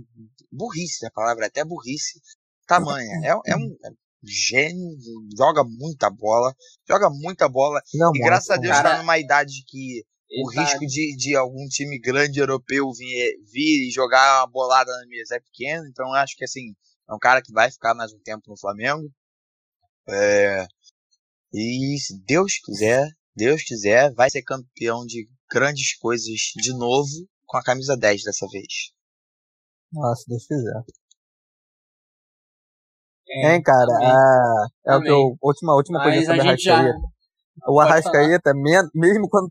burrice, a palavra é até burrice tamanha. É, é um gênio, joga muita bola, joga muita bola, Não, e graças a Deus Cara, tá numa idade que o tá- risco de, de algum time grande europeu vir, vir e jogar uma bolada na mesa é pequeno, então eu acho que assim, é um cara que vai ficar mais um tempo no Flamengo. É, e se Deus quiser, Deus quiser, vai ser campeão de grandes coisas de novo com a camisa 10 dessa vez. Nossa, se Deus quiser. É, Hein, cara? também. Ah, é o que eu, última, última coisa a sobre o gente já. Arrascaeta. O Arrascaeta, mesmo quando.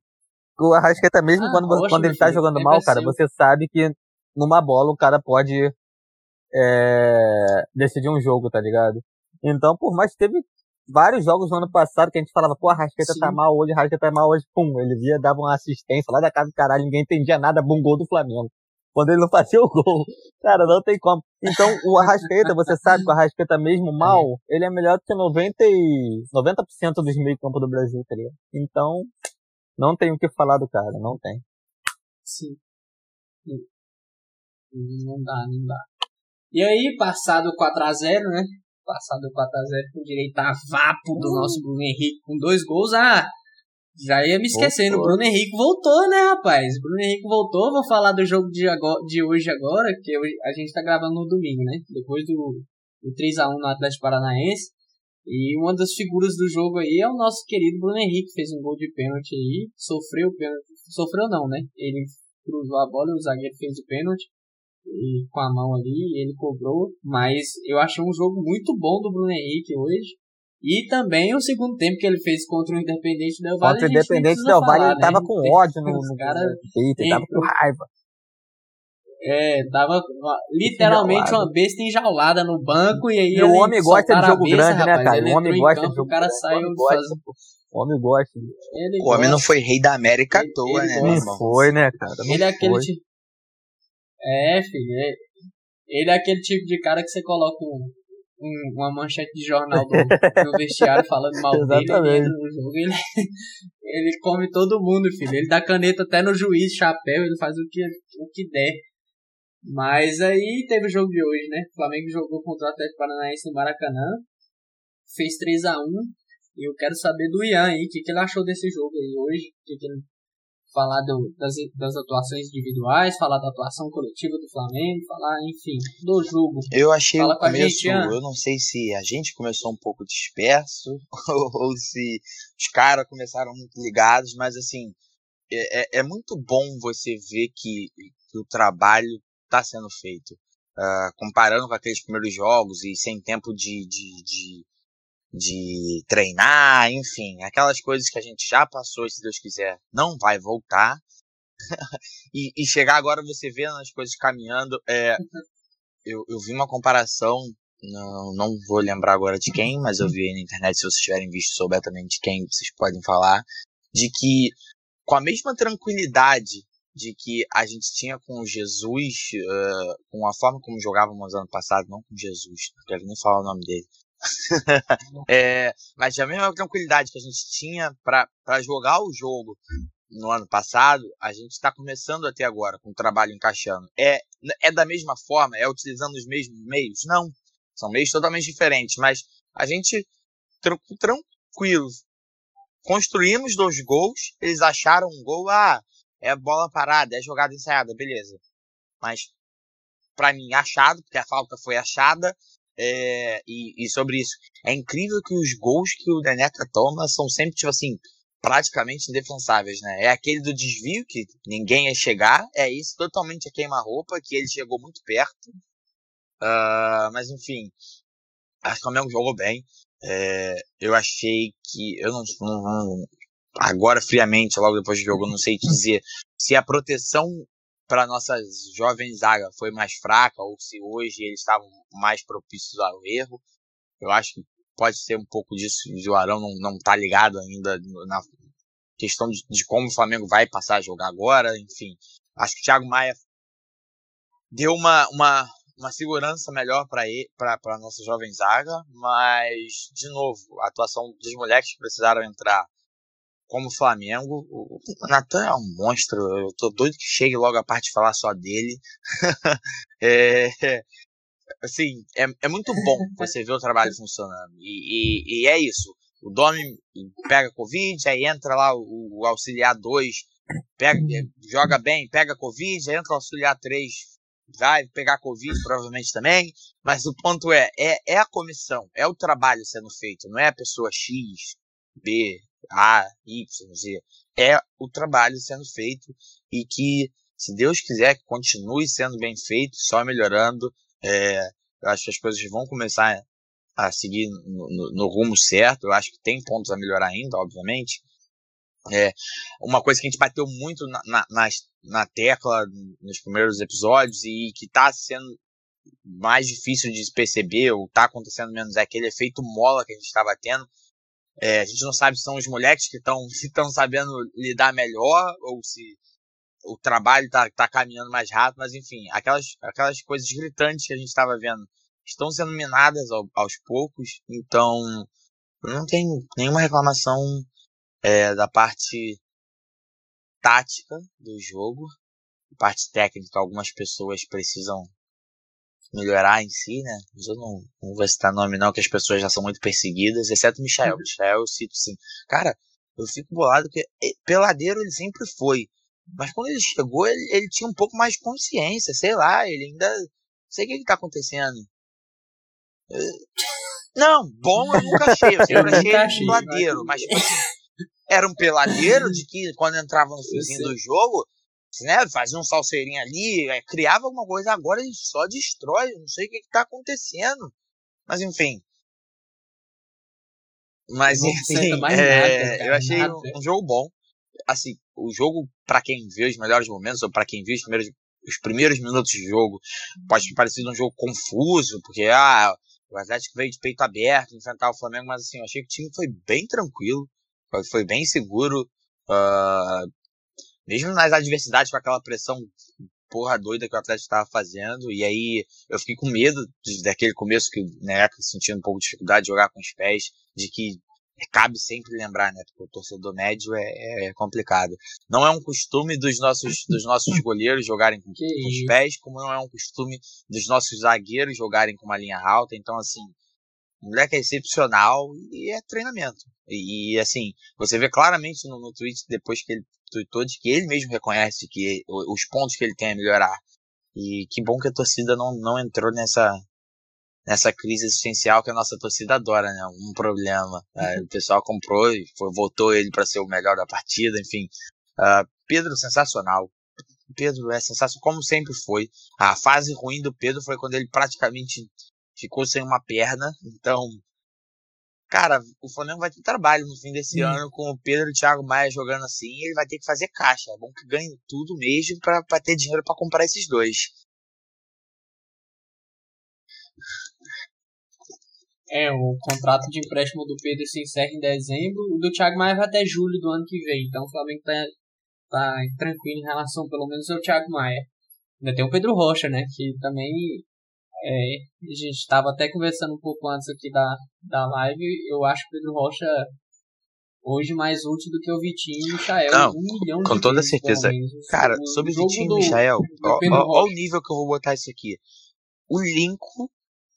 O Arrascaeta, mesmo Ah, quando, oxe, quando ele tá filho, jogando é mal, cara, você sabe que numa bola o cara pode é, decidir um jogo, tá ligado? Então, por mais que teve vários jogos no ano passado que a gente falava, pô, a Arrascaeta tá mal hoje, a Arrascaeta tá mal hoje, pum, ele via, dava uma assistência lá da casa do caralho, ninguém entendia nada, bum, gol do Flamengo. Quando ele não fazia o gol. Cara, não tem como. Então, o Arrascaeta, você sabe que o Arrascaeta mesmo mal, ele é melhor do que 90, e, 90% dos meio campo do Brasil, tá ligado? Então, não tem o que falar do cara, não tem. Sim. Não dá, não dá. E aí, passado o 4x0, né? Passado o 4x0 com direito a vapo do nosso Bruno Henrique com dois gols. Ah, já ia me esquecendo. O Voltou. Bruno Henrique voltou, né, rapaz? Bruno Henrique voltou. Vou falar do jogo de, agora, de hoje agora, que a gente tá gravando no domingo, né? Depois do, do 3x1 no Atlético Paranaense. E uma das figuras do jogo aí é o nosso querido Bruno Henrique, fez um gol de pênalti aí, sofreu o pênalti, sofreu não, né? Ele cruzou a bola, o zagueiro fez o pênalti e com a mão ali, ele cobrou, mas eu achei um jogo muito bom do Bruno Henrique hoje. E também o segundo tempo que ele fez contra o Independente Del Valle. Contra o Independente Del Valle, falar, ele tava né? com ódio no, no, cara no peito, ele tava com raiva. É, tava uma- literalmente Enjaulado. uma besta enjaulada no banco e aí E o ele homem gosta de jogo besta, grande, né, rapaz, cara? ele O homem gosta campo, de jogo O cara grande. O saiu homem gosta, fazendo- pô. O homem gosta. ele O homem não gosta. foi rei da América à toa, ele né, Não irmão? foi, né, cara? Não Ele é aquele tipo. É, filho. Ele é aquele tipo de cara que você coloca um, um- uma manchete de jornal do, no vestiário falando mal dele, [laughs] no jogo, ele, ele come todo mundo, filho. Ele dá caneta até no juiz, chapéu, ele faz o que, o que der. Mas aí teve o jogo de hoje, né? O Flamengo jogou contra o Atlético Paranaense no Maracanã. Fez 3x1. E eu quero saber do Ian aí, o que, que ele achou desse jogo aí hoje. O que, que ele falar do- das, das atuações individuais, falar da atuação coletiva do Flamengo, falar, enfim, do jogo. Eu achei Fala o começo, gente, eu não sei se a gente começou um pouco disperso [laughs] ou, se os caras começaram muito ligados, mas assim, é, é- é muito bom você ver que, que o trabalho está sendo feito. Ah, comparando com aqueles primeiros jogos e sem tempo de, de, de, de treinar, enfim, aquelas coisas que a gente já passou, se Deus quiser, não vai voltar. [laughs] e, e, chegar agora você vendo as coisas caminhando. É, eu, eu vi uma comparação, não, não vou lembrar agora de quem, mas eu vi na internet, se vocês tiverem visto, souber também de quem, vocês podem falar, de que com a mesma tranquilidade de que a gente tinha com Jesus, uh, com a forma como jogávamos ano passado, não com Jesus, não quero nem falar o nome dele. [laughs] é, mas a mesma tranquilidade que a gente tinha para jogar o jogo no ano passado, a gente está começando até agora com o trabalho encaixando. É, é da mesma forma? É utilizando os mesmos meios? Não. São meios totalmente diferentes, mas a gente, tranquilo, construímos dois gols, eles acharam um gol, ah, é bola parada, é jogada ensaiada, beleza. Mas, para mim, achado, porque a falta foi achada, é, e, e, sobre isso, é incrível que os gols que o Neneca toma são sempre, tipo assim, praticamente indefensáveis, né? É aquele do desvio que ninguém ia chegar, é isso, totalmente a queima-roupa, que ele chegou muito perto. Uh, mas enfim, acho que o Flamengo jogou bem. É, eu achei que. Eu não, não, não, Agora, friamente, logo depois do jogo, não sei dizer se a proteção para nossas jovens zaga foi mais fraca ou se hoje eles estavam mais propícios ao erro. Eu acho que pode ser um pouco disso o Arão não, não tá ligado ainda na questão de, de, como o Flamengo vai passar a jogar agora, enfim. Acho que o Thiago Maia deu uma, uma, uma segurança melhor para a nossa jovem zaga, mas, de novo, a atuação dos moleques que precisaram entrar como Flamengo, o Natan é um monstro, eu tô doido que chegue logo a parte de falar só dele. [laughs] é, assim, é, é muito bom você ver o trabalho funcionando. E, e, e é isso. O Domi pega Covid, aí entra lá o, o auxiliar 2, pega, joga bem, pega Covid, aí entra o auxiliar 3, vai pegar Covid provavelmente também. Mas o ponto é, é, é a comissão, é o trabalho sendo feito, não é a pessoa X, B, A, Y, Z. É o trabalho sendo feito e que, se Deus quiser, continue sendo bem feito, só melhorando. É, eu acho que as coisas vão começar a seguir no, no, no, rumo certo. Eu acho que tem pontos a melhorar ainda, obviamente. É, uma coisa que a gente bateu muito na, na, na, tecla nos primeiros episódios e que está sendo mais difícil de perceber ou está acontecendo menos é aquele efeito mola que a gente estava tendo. É, a gente não sabe se são os moleques que estão [laughs] estão sabendo lidar melhor ou se o trabalho está tá caminhando mais rápido, mas enfim, aquelas, aquelas coisas gritantes que a gente estava vendo estão sendo minadas ao, aos poucos, então não tem nenhuma reclamação é, da parte tática do jogo, parte técnica, algumas pessoas precisam melhorar em si, né? Mas eu não, não vou citar nome não, que as pessoas já são muito perseguidas, exceto o Michael. Uhum. Michael eu cito sim. Cara, eu fico bolado porque peladeiro ele sempre foi. Mas quando ele chegou, ele, ele tinha um pouco mais de consciência, sei lá, ele ainda. Não sei o que, que tá acontecendo. Não, bom eu nunca achei, eu [laughs] sempre achei ele um peladeiro, mas tipo [laughs] assim, era um peladeiro de que quando entrava no finzinho do jogo, né, fazia um salseirinho ali, é, criava alguma coisa, agora ele só destrói, não sei o que, que tá acontecendo. Mas enfim. Mas enfim, é, nada, eu achei um, um jogo bom. Assim, o jogo, para quem vê os melhores momentos, ou para quem viu os primeiros, os primeiros minutos de jogo, pode ter parecido um jogo confuso, porque ah, o Atlético veio de peito aberto enfrentar o Flamengo, mas assim, eu achei que o time foi bem tranquilo, foi bem seguro. Uh, mesmo nas adversidades com aquela pressão porra doida que o Atlético estava fazendo, e aí eu fiquei com medo daquele começo que o Neca sentia um pouco de dificuldade de jogar com os pés, de que cabe sempre lembrar, né? Porque o torcedor médio é, é, complicado. Não é um costume dos nossos, dos nossos [laughs] goleiros jogarem com, com, os pés, como não é um costume dos nossos zagueiros jogarem com uma linha alta. Então, assim, moleque é excepcional e é treinamento. E, assim, você vê claramente no, no tweet depois que ele tweetou de que ele mesmo reconhece que os pontos que ele tem a melhorar. E que bom que a torcida não, não entrou nessa, nessa crise existencial que a nossa torcida adora, né? Um problema. Uhum. o pessoal comprou e foi, voltou ele para ser o melhor da partida, enfim. Uh, Pedro, sensacional. Pedro é sensacional, como sempre foi. A fase ruim do Pedro foi quando ele praticamente ficou sem uma perna. Então, cara, o Flamengo vai ter trabalho no fim desse hum. ano com o Pedro e o Thiago Maia jogando assim, ele vai ter que fazer caixa. É bom que ganhe tudo mesmo para ter dinheiro para comprar esses dois. É, o contrato de empréstimo do Pedro se encerra em dezembro, o do Thiago Maia vai até julho do ano que vem. Então o Flamengo tá, tá tranquilo em relação, pelo menos, ao Thiago Maia. Ainda tem o Pedro Rocha, né? Que também é, a gente estava até conversando um pouco antes aqui da, da live. Eu acho que o Pedro Rocha hoje mais útil do que o Vitinho e o Michael. Não, um milhão com toda certeza. Cara, o, sobre o Vitinho e o Michael, olha o nível que eu vou botar isso aqui. O Lincoln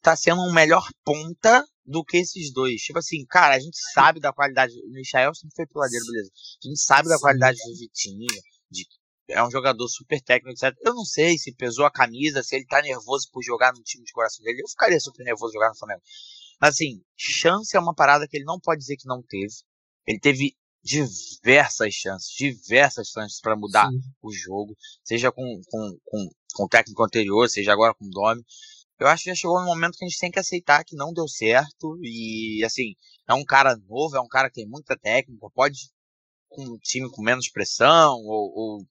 tá sendo um melhor ponta do que esses dois. Tipo assim, cara, a gente sabe da qualidade. O Michael sempre foi piladeiro, beleza. A gente sabe da qualidade do Vitinho, de é um jogador super técnico, etc. Eu não sei se pesou a camisa, se ele tá nervoso por jogar no time de coração dele. Eu ficaria super nervoso jogar no Flamengo. Mas assim, chance é uma parada que ele não pode dizer que não teve. Ele teve diversas chances, diversas chances para mudar Sim. o jogo, seja com, com, com, com o técnico anterior, seja agora com o Domi. Eu acho que já chegou no momento que a gente tem que aceitar que não deu certo e assim, é um cara novo, é um cara que tem muita técnica, pode com um time com menos pressão ou, ou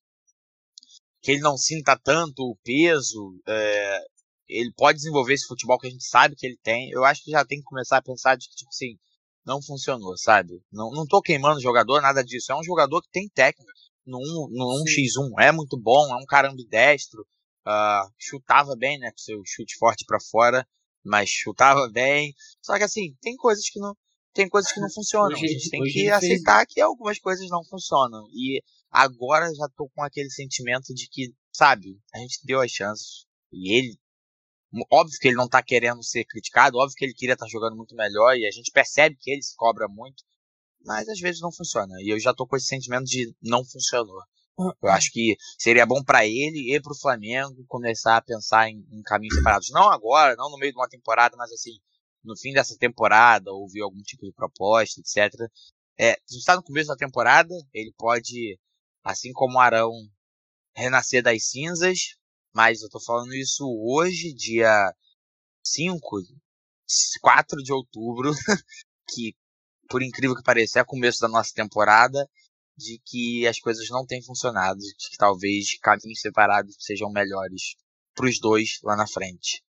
que ele não sinta tanto o peso, é, ele pode desenvolver esse futebol que a gente sabe que ele tem. Eu acho que já tem que começar a pensar de que, tipo assim, não funcionou, sabe? Não, não tô queimando o jogador, nada disso. É um jogador que tem técnica no, no 1x1. É muito bom, é um cara ambidestro. Uh, chutava bem, né? Com seu chute forte para fora, mas chutava bem. Só que assim, tem coisas que não, tem coisas que não [laughs] funcionam. A gente tem que aceitar que algumas coisas não funcionam. E agora já tô com aquele sentimento de que, sabe, a gente deu as chances. E ele, óbvio que ele não tá querendo ser criticado, óbvio que ele queria estar tá jogando muito melhor, e a gente percebe que ele se cobra muito, mas às vezes não funciona. E eu já tô com esse sentimento de não funcionou. Eu acho que seria bom para ele e pro Flamengo começar a pensar em, em, caminhos separados. Não agora, não no meio de uma temporada, mas assim, no fim dessa temporada, ouvir algum tipo de proposta, etc. É, a gente está no começo da temporada, ele pode assim como Arão renascer das cinzas, mas eu tô falando isso hoje, dia 5, 4 de outubro, [laughs] que por incrível que pareça é começo da nossa temporada, de que as coisas não têm funcionado, de que talvez caminhos separados sejam melhores para os dois lá na frente.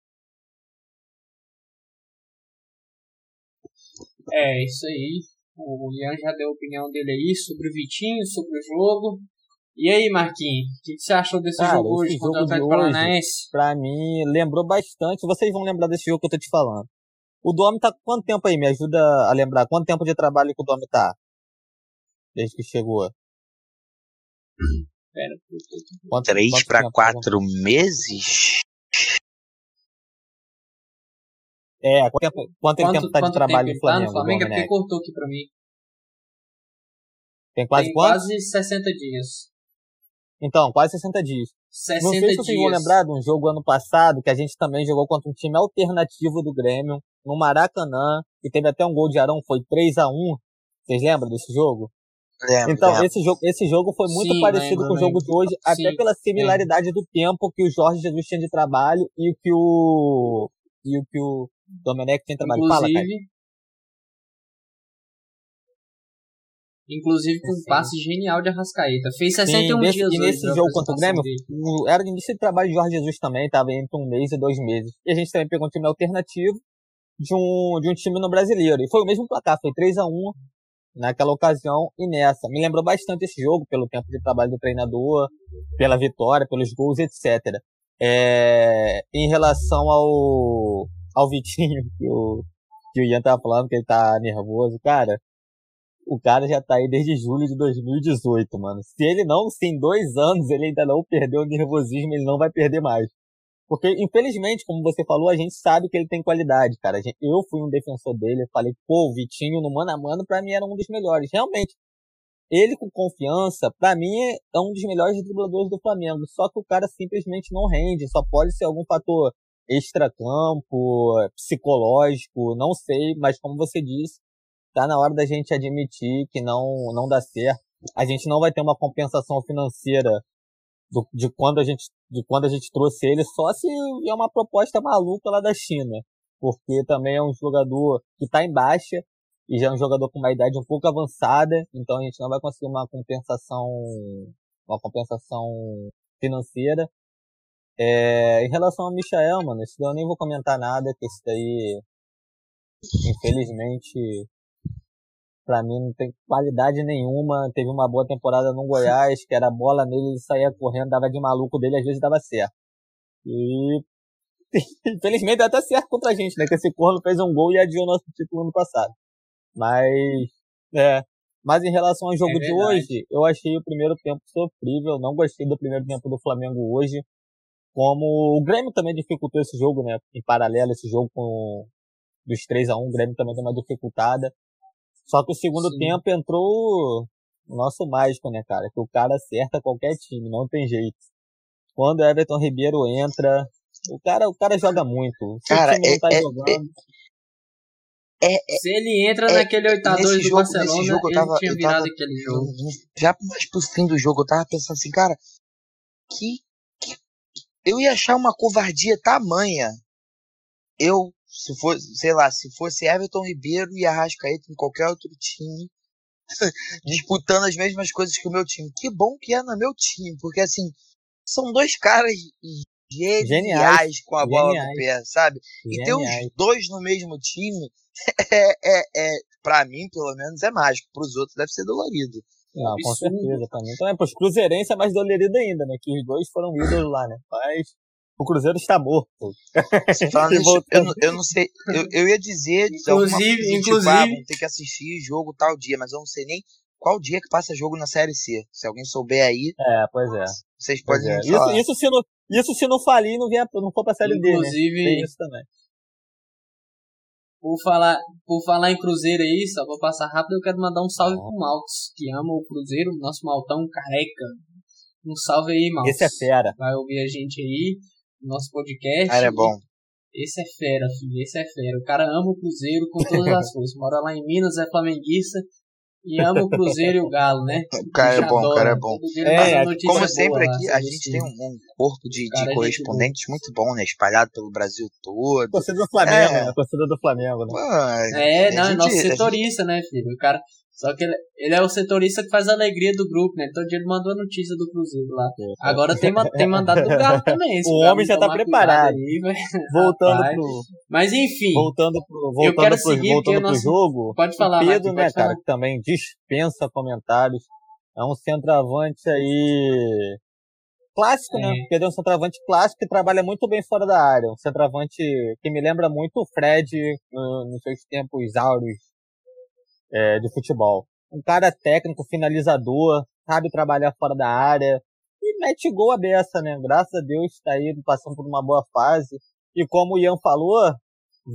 É, isso aí. O Ian já deu a opinião dele aí sobre o Vitinho, sobre o jogo. E aí, Marquinhos, o que, que, você achou desse Cara, jogo hoje contra o Atlético Paranaense? Pra mim, lembrou bastante. Vocês vão lembrar desse jogo que eu tô te falando. O Domi tá quanto tempo aí? Me ajuda a lembrar. Quanto tempo de trabalho que o Domi tá? Desde que chegou. Pera, quanto, Três quanto pra tempo, quatro meses? É, quanto tempo, quanto, quanto tempo tá de trabalho no Flamengo? Tá no Flamengo é porque cortou aqui pra mim. Tem quase Tem quanto? quase 60 dias. Então, quase 60 dias. 60 Não sei se vocês dias. vão lembrar de um jogo ano passado que a gente também jogou contra um time alternativo do Grêmio, no Maracanã, e teve até um gol de Arão, foi 3 a 1 Vocês lembram desse jogo? Lembro, então, lembro. Esse, jogo, esse jogo foi muito Sim, parecido lembro, com o jogo de hoje, Sim, até pela similaridade do tempo que o Jorge Jesus tinha de trabalho e que o. e o que o Domenech de trabalho. Fala, cara. Inclusive, inclusive com um Sim. passe genial de Arrascaeta. Fez Sim, 61 nesse, dias e nesse jogo contra o Grêmio, dele. era o início de trabalho de Jorge Jesus também, tava entre um mês e dois meses. E a gente também pegou um time alternativo de um, de um time no brasileiro. E foi o mesmo placar, foi 3 a 1 naquela ocasião e nessa. Me lembrou bastante esse jogo, pelo tempo de trabalho do treinador, pela vitória, pelos gols, etc. É, em relação ao, ao Vitinho, que o, que o Ian tava falando, que ele tá nervoso, cara, o cara já tá aí desde julho de 2018, mano. Se ele não, se em dois anos ele ainda não perdeu o nervosismo, ele não vai perder mais. Porque, infelizmente, como você falou, a gente sabe que ele tem qualidade, cara. Eu fui um defensor dele, eu falei, pô, o Vitinho no mano a mano, pra mim era um dos melhores. Realmente, ele com confiança, pra mim é um dos melhores dribladores do Flamengo. Só que o cara simplesmente não rende, só pode ser algum fator extracampo, psicológico, não sei, mas como você disse, tá na hora da gente admitir que não, não dá certo. A gente não vai ter uma compensação financeira do- de quando a gente de quando a gente trouxe ele só se é uma proposta maluca lá da China, porque também é um jogador que tá em baixa e já é um jogador com uma idade um pouco avançada, então a gente não vai conseguir uma compensação, uma compensação financeira. É, em relação ao Michael, mano, esse daí eu nem vou comentar nada, que esse daí, infelizmente, pra mim não tem qualidade nenhuma. Teve uma boa temporada no Goiás, que era bola nele, ele saía correndo, dava de maluco dele, às vezes dava certo. E [laughs] infelizmente dá até certo contra a gente, né? Que esse corno fez um gol e adiou nosso título ano passado. Mas, é. Mas em relação ao jogo é de hoje, eu achei o primeiro tempo sofrível. Não gostei do primeiro tempo do Flamengo hoje. Como o Grêmio também dificultou esse jogo, né? Em paralelo, esse jogo com dos 3 a 1 o Grêmio também deu uma dificultada. Só que o segundo Sim. tempo entrou o nosso mágico, né, cara? Que o cara acerta qualquer time, não tem jeito. Quando o Everton Ribeiro entra, o cara, o cara joga muito. Se cara, é, tá é, jogando, é, é, Se ele entra é, naquele 8x2 do jogo, Barcelona, jogo, eu tava, ele tinha virado tava, aquele jogo. Já mais pro fim do jogo, eu tava pensando assim, cara, que eu ia achar uma covardia tamanha. Eu, se fosse, sei lá, se fosse Everton Ribeiro e Arrascaeta em qualquer outro time, [laughs] disputando as mesmas coisas que o meu time. Que bom que é no meu time, porque assim, são dois caras geniais, geniais com a bola geniais. no pé, sabe? Geniais. E ter os dois no mesmo time [laughs] é, é, é para mim, pelo menos, é mágico. Para os outros deve ser dolorido. Não, com certeza também. Então é pros cruzeirenses é mais dolorido ainda, né? Que os dois foram [laughs] ídolos lá, né? Mas o Cruzeiro está morto. [laughs] Eu, eu, não sei, eu, eu ia dizer, inclusive, coisa, inclusive, tipo, ah, vamos ter que assistir jogo tal dia, mas eu não sei nem qual dia que passa jogo na Série C. Se alguém souber aí. É, pois é. Vocês podem é. Isso, isso, se não, isso se não falir e não, vier, não for pra Série inclusive, D, né? Tem isso também. Por falar, por falar em Cruzeiro aí, só vou passar rápido, eu quero mandar um salve pro Maltos, que ama o Cruzeiro, nosso Maltão careca. Um salve aí, Maltos. Esse é fera. Vai ouvir a gente aí, nosso podcast. Ah, é bom. Esse é fera, filho, esse é fera. O cara ama o Cruzeiro com todas as [laughs] forças. Mora lá em Minas, é flamenguista e ama o Cruzeiro e o Galo, né? [laughs] O cara é bom, o cara é bom. É, como sempre aqui, lá, a gente tem um, um corpo de, de correspondentes muito bom, né? Espalhado pelo Brasil todo. Torcida do Flamengo, é. né? Torcida do Flamengo, né? Pô, é, não, é nosso setorista, gente... né, filho? O cara, só que ele, ele, é o setorista que faz a alegria do grupo, né? Todo dia ele mandou a notícia do Cruzeiro lá. Agora tem, tem mandado do Galo também. [laughs] O homem já tá preparado. Aí, [laughs] voltando Rapaz. pro. Mas enfim. Voltando pro, voltando eu quero pro, seguir voltando pro jogo. Pode falar, Pedro, né, cara, que também dispensa comentários. É um centroavante aí. Clássico, né? é. né? Pedro é um centroavante clássico que trabalha muito bem fora da área. Um centroavante que me lembra muito o Fred no, nos seus tempos áureos é, de futebol. Um cara técnico, finalizador, sabe trabalhar fora da área e mete gol a beça, né? Graças a Deus está aí passando por uma boa fase. E como o Ian falou,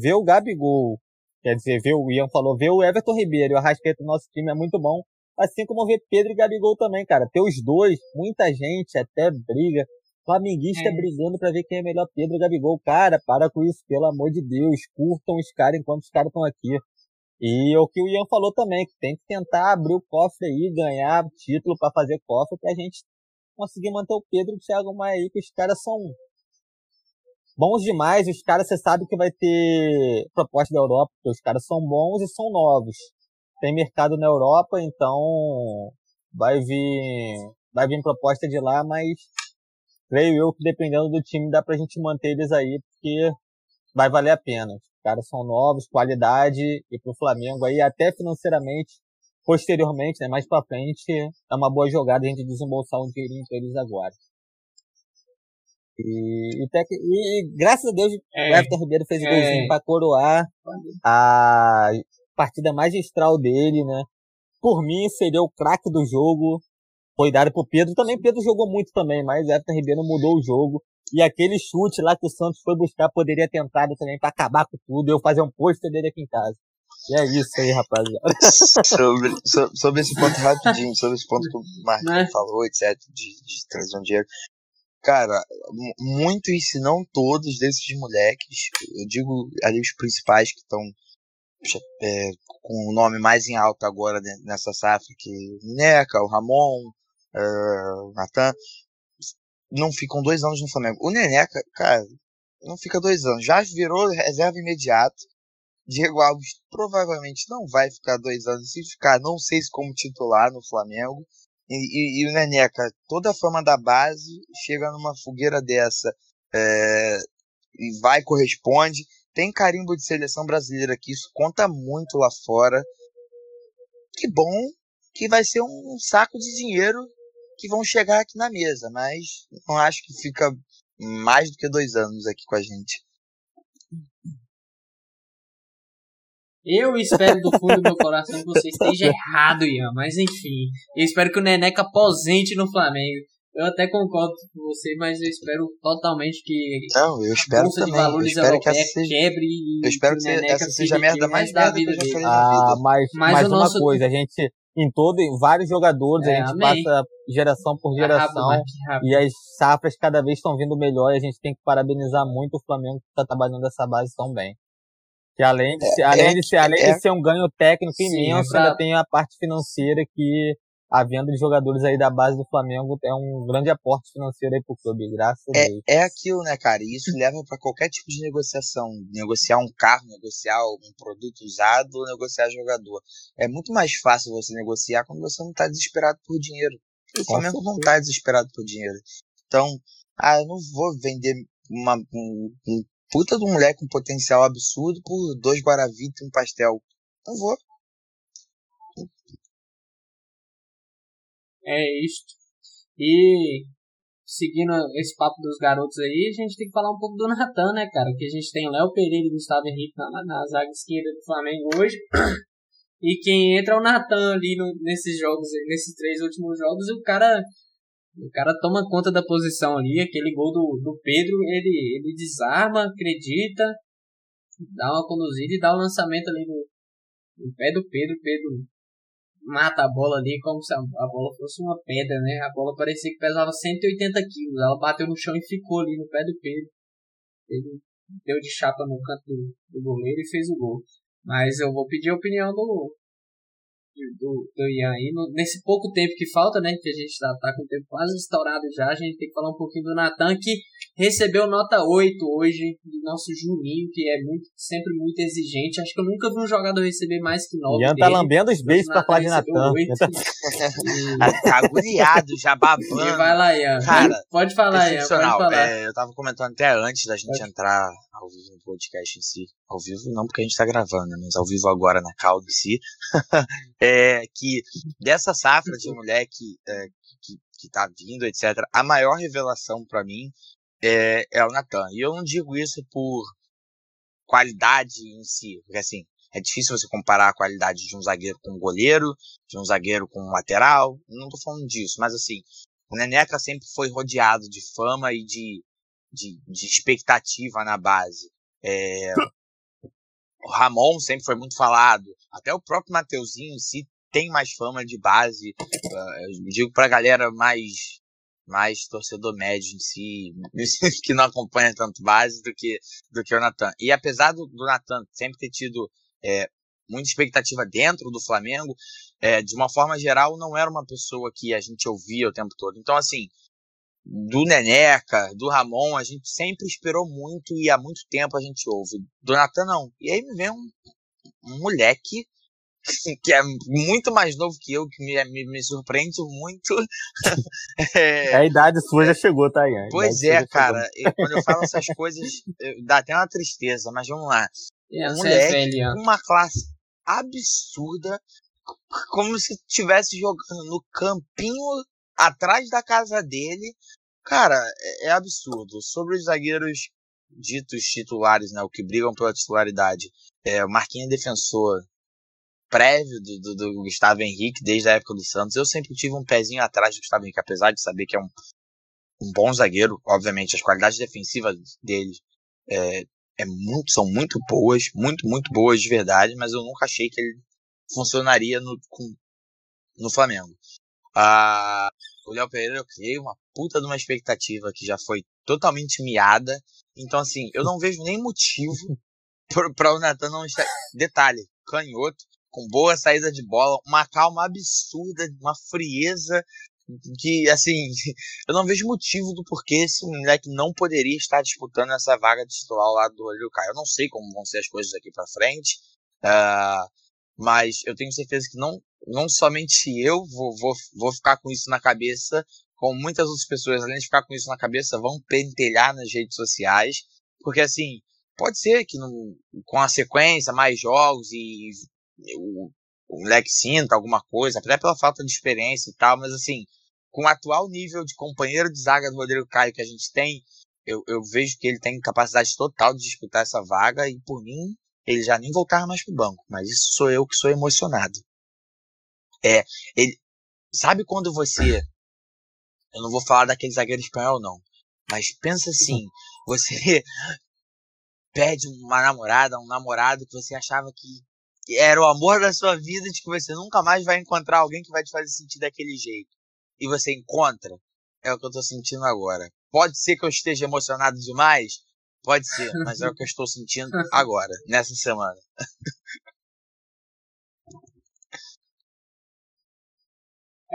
ver o Gabigol, quer dizer, ver o Ian falou, ver o Everton Ribeiro e o Arrascaeta do nosso time é muito bom. Assim como ver Pedro e Gabigol também, cara. Ter os dois, muita gente até briga. Flamenguista é. brigando para ver quem é melhor, Pedro e Gabigol. Cara, para com isso, pelo amor de Deus. Curtam os caras enquanto os caras estão aqui. E o que o Ian falou também, que tem que tentar abrir o cofre aí, ganhar título para fazer cofre, pra gente conseguir manter o Pedro e o Thiago Maia aí, que os caras são bons demais. Os caras, você sabe que vai ter proposta da Europa, porque os caras são bons e são novos. Tem mercado na Europa, então vai vir, vai vir proposta de lá, mas creio eu que dependendo do time dá pra gente manter eles aí, porque vai valer a pena caras são novos, qualidade, e pro Flamengo aí, até financeiramente, posteriormente, né, mais pra frente, é uma boa jogada a gente desembolsar um dinheirinho pra eles agora. E, e, e, e graças a Deus, é, o Everton Ribeiro fez o é, golzinho pra coroar a partida magistral dele, né? Por mim, seria o craque do jogo. Foi dado pro Pedro. Também Pedro jogou muito também, mas Everton Ribeiro mudou o jogo. E aquele chute lá que o Santos foi buscar poderia ter entrado também para acabar com tudo. Eu fazer um pôster dele aqui em casa. E é isso aí, rapaziada. [laughs] sobre, sobre, sobre, esse ponto rapidinho, sobre esse ponto que o Marquinhos né? falou, etc, de, de trazer um dinheiro. Cara, muitos, se não todos desses moleques, eu digo ali os principais que estão é, com o nome mais em alta agora nessa safra, que o Mineca, o Ramon, uh, o Natan, não ficam dois anos no Flamengo. O Neneca, cara, não fica dois anos. Já virou reserva imediato. Diego Alves provavelmente não vai ficar dois anos. Se ficar, não sei se como titular no Flamengo. E, e, e o Neneca, toda a fama da base, chega numa fogueira dessa é, e vai, corresponde. Tem carimbo de seleção brasileira que isso conta muito lá fora. Que bom que vai ser um saco de dinheiro que vão chegar aqui na mesa, mas não acho que fica mais do que dois anos aqui com a gente. Eu espero do fundo do meu coração que você esteja errado, Ian. Mas enfim, eu espero que o Neneca aposente no Flamengo. Eu até concordo com você, mas eu espero totalmente que não, eu espero a Bolsa também. de Valores eu espero que Europeia essa seja, quebre e eu espero que, o Neneca essa seja a merda mais da que vida eu já dele. falei na Ah, vida. mas, Mas mas uma nosso- coisa, a gente, em todo, em vários jogadores, É, a gente amém. passa geração por Rápido, geração. Mark, rápido. E as safras cada vez estão vindo melhor e a gente tem que parabenizar muito o Flamengo que está trabalhando essa base tão bem. Que além de, ser, além de, ser, além é- de ser um ganho técnico Sim, imenso, é ainda tem a parte financeira que a venda de jogadores aí da base do Flamengo é um grande aporte financeiro aí pro clube, graças a É, Deus. é aquilo, né, cara? E isso [laughs] leva para qualquer tipo de negociação. Negociar um carro, negociar um produto usado, ou negociar jogador. É muito mais fácil você negociar quando você não tá desesperado por dinheiro. O Flamengo não tá desesperado por dinheiro. Então, ah, eu não vou vender uma, um, um puta de um moleque com potencial absurdo por dois Guaravita e um pastel. Não vou. É isso. E seguindo esse papo dos garotos aí, a gente tem que falar um pouco do Natan, né, cara? Que a gente tem Léo Pereira e Gustavo Henrique na, na zaga esquerda do Flamengo hoje. E quem entra é o Natan ali no- nesses jogos, nesses três últimos jogos, e o cara. O cara toma conta da posição ali, aquele gol do, do Pedro, ele, ele desarma, acredita, dá uma conduzida e dá o lançamento ali no, no pé do Pedro. Pedro mata a bola ali como se a bola fosse uma pedra, né? A bola parecia que pesava 180 quilos. Ela bateu no chão e ficou ali no pé do Pedro. Ele deu de chapa no canto do, do goleiro e fez o gol. Mas eu vou pedir a opinião do, do, do Ian aí. No- nesse pouco tempo que falta, né? Que a gente tá, tá com o tempo quase estourado já. A gente tem que falar um pouquinho do Natan, que recebeu nota 8 hoje do nosso Juninho, que é muito, sempre muito exigente. Acho que eu nunca vi um jogador receber mais que 9 Ian tá lambendo os beijos pra falar de Natan. oito. [laughs] Tá agoniado, já E babando. vai lá, Ian. Cara, pode falar, Ian. Pode falar. É, eu tava comentando até antes da gente Pode. entrar ao vivo no podcast em si. Ao vivo não porque a gente tá gravando, né? Mas ao vivo agora na cal em si. [laughs] é, que dessa safra de moleque é, que, que tá vindo, etc., a maior revelação pra mim é, é o Natan. E eu não digo isso por qualidade em si, porque assim, é difícil você comparar a qualidade de um zagueiro com um goleiro, de um zagueiro com um lateral. Não tô falando disso, mas assim, o Neneca sempre foi rodeado de fama e de, de, de expectativa na base. É, o Ramon sempre foi muito falado. Até o próprio Mateuzinho em si tem mais fama de base. Uh, eu digo pra galera mais mais torcedor médio em si, [laughs] que não acompanha tanto base do que, do que o Natan. E apesar do, do Natan sempre ter tido é, muita expectativa dentro do Flamengo, é, de uma forma geral, não era uma pessoa que a gente ouvia o tempo todo. Então, assim, do Neneca, do Ramon, a gente sempre esperou muito e há muito tempo a gente ouve. Do Natan, não. E aí me vem um, um moleque [laughs] que é muito mais novo que eu, que me, me, me surpreende muito. [laughs] É, a idade sua já chegou, tá, Ian? Pois é, cara. Eu, quando eu falo essas [laughs] coisas, eu- dá até uma tristeza, mas vamos lá. Ian, Um é moleque velho, com uma classe absurda, como se estivesse jogando no campinho atrás da casa dele. Cara, é, é absurdo. Sobre os zagueiros ditos titulares, né, o que brigam pela titularidade, é, o Marquinhos é defensor prévio do, do, do Gustavo Henrique desde a época do Santos. Eu sempre tive um pezinho atrás do Gustavo Henrique, apesar de saber que é um, um bom zagueiro. Obviamente, as qualidades defensivas dele é, é muito, são muito boas, muito, muito boas de verdade, mas eu nunca achei que ele funcionaria no, com, no Flamengo. Ah, o Léo Pereira eu criei uma puta de uma expectativa que já foi totalmente miada. Então, assim, eu não vejo nem motivo [laughs] para o Natan não estar. Detalhe, canhoto, com boa saída de bola, uma calma absurda, uma frieza. que, assim, [laughs] eu não vejo motivo do porquê esse moleque não poderia estar disputando essa vaga de titular lá do Rodrigo Caio. Eu não sei como vão ser as coisas daqui para frente, uh, mas eu tenho certeza que não, não somente eu vou, vou, vou ficar com isso na cabeça, como muitas outras pessoas, além de ficar com isso na cabeça, vão pentelhar nas redes sociais, porque, assim, pode ser que no, com a sequência, mais jogos e o, o moleque sinta alguma coisa, até pela falta de experiência e tal, mas assim, com o atual nível de companheiro de zaga do Rodrigo Caio que a gente tem, eu, eu vejo que ele tem capacidade total de disputar essa vaga e por mim ele já nem voltava mais pro banco, mas isso sou eu que sou emocionado. É, ele sabe quando você eu não vou falar daquele zagueiro espanhol não, mas pensa assim, você [laughs] pede uma namorada, um namorado que você achava que era o amor da sua vida, de que você nunca mais vai encontrar alguém que vai te fazer sentir daquele jeito. E você encontra, é o que eu tô sentindo agora. Pode ser que eu esteja emocionado demais, pode ser, mas é o que eu estou sentindo [laughs] agora, nessa semana. [laughs]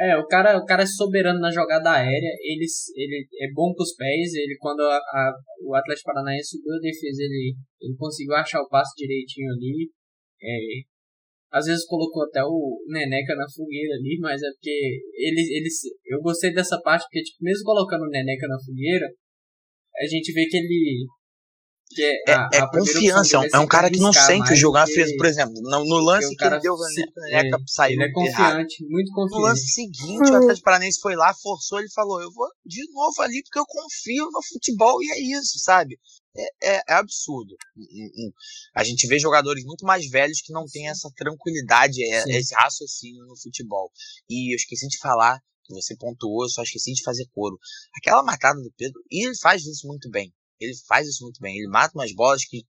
É, o cara, o cara é soberano na jogada aérea, ele, ele é bom com os pés, ele quando a, a, o Atlético Paranaense subiu a defesa, ele, ele conseguiu achar o passo direitinho ali. É, às vezes colocou até o Neneca na fogueira ali, mas é porque ele, ele, eu gostei dessa parte, porque tipo, mesmo colocando o Neneca na fogueira, a gente vê que ele é, a, é, confiança, é um cara que não sente jogar fez, por exemplo, no, no lance que ele deu o Neneca é, saiu ele é confiante, errado. muito confiante. No lance seguinte, o Atlético Paranaense foi lá, forçou, ele falou, eu vou de novo ali porque eu confio no futebol e é isso, sabe? É, é, é, absurdo. A gente vê jogadores muito mais velhos que não têm essa tranquilidade, é, esse raciocínio no futebol. E eu esqueci de falar, que você pontuou, eu só esqueci de fazer coro. Aquela matada do Pedro, e ele faz isso muito bem. Ele faz isso muito bem. Ele mata umas bolas que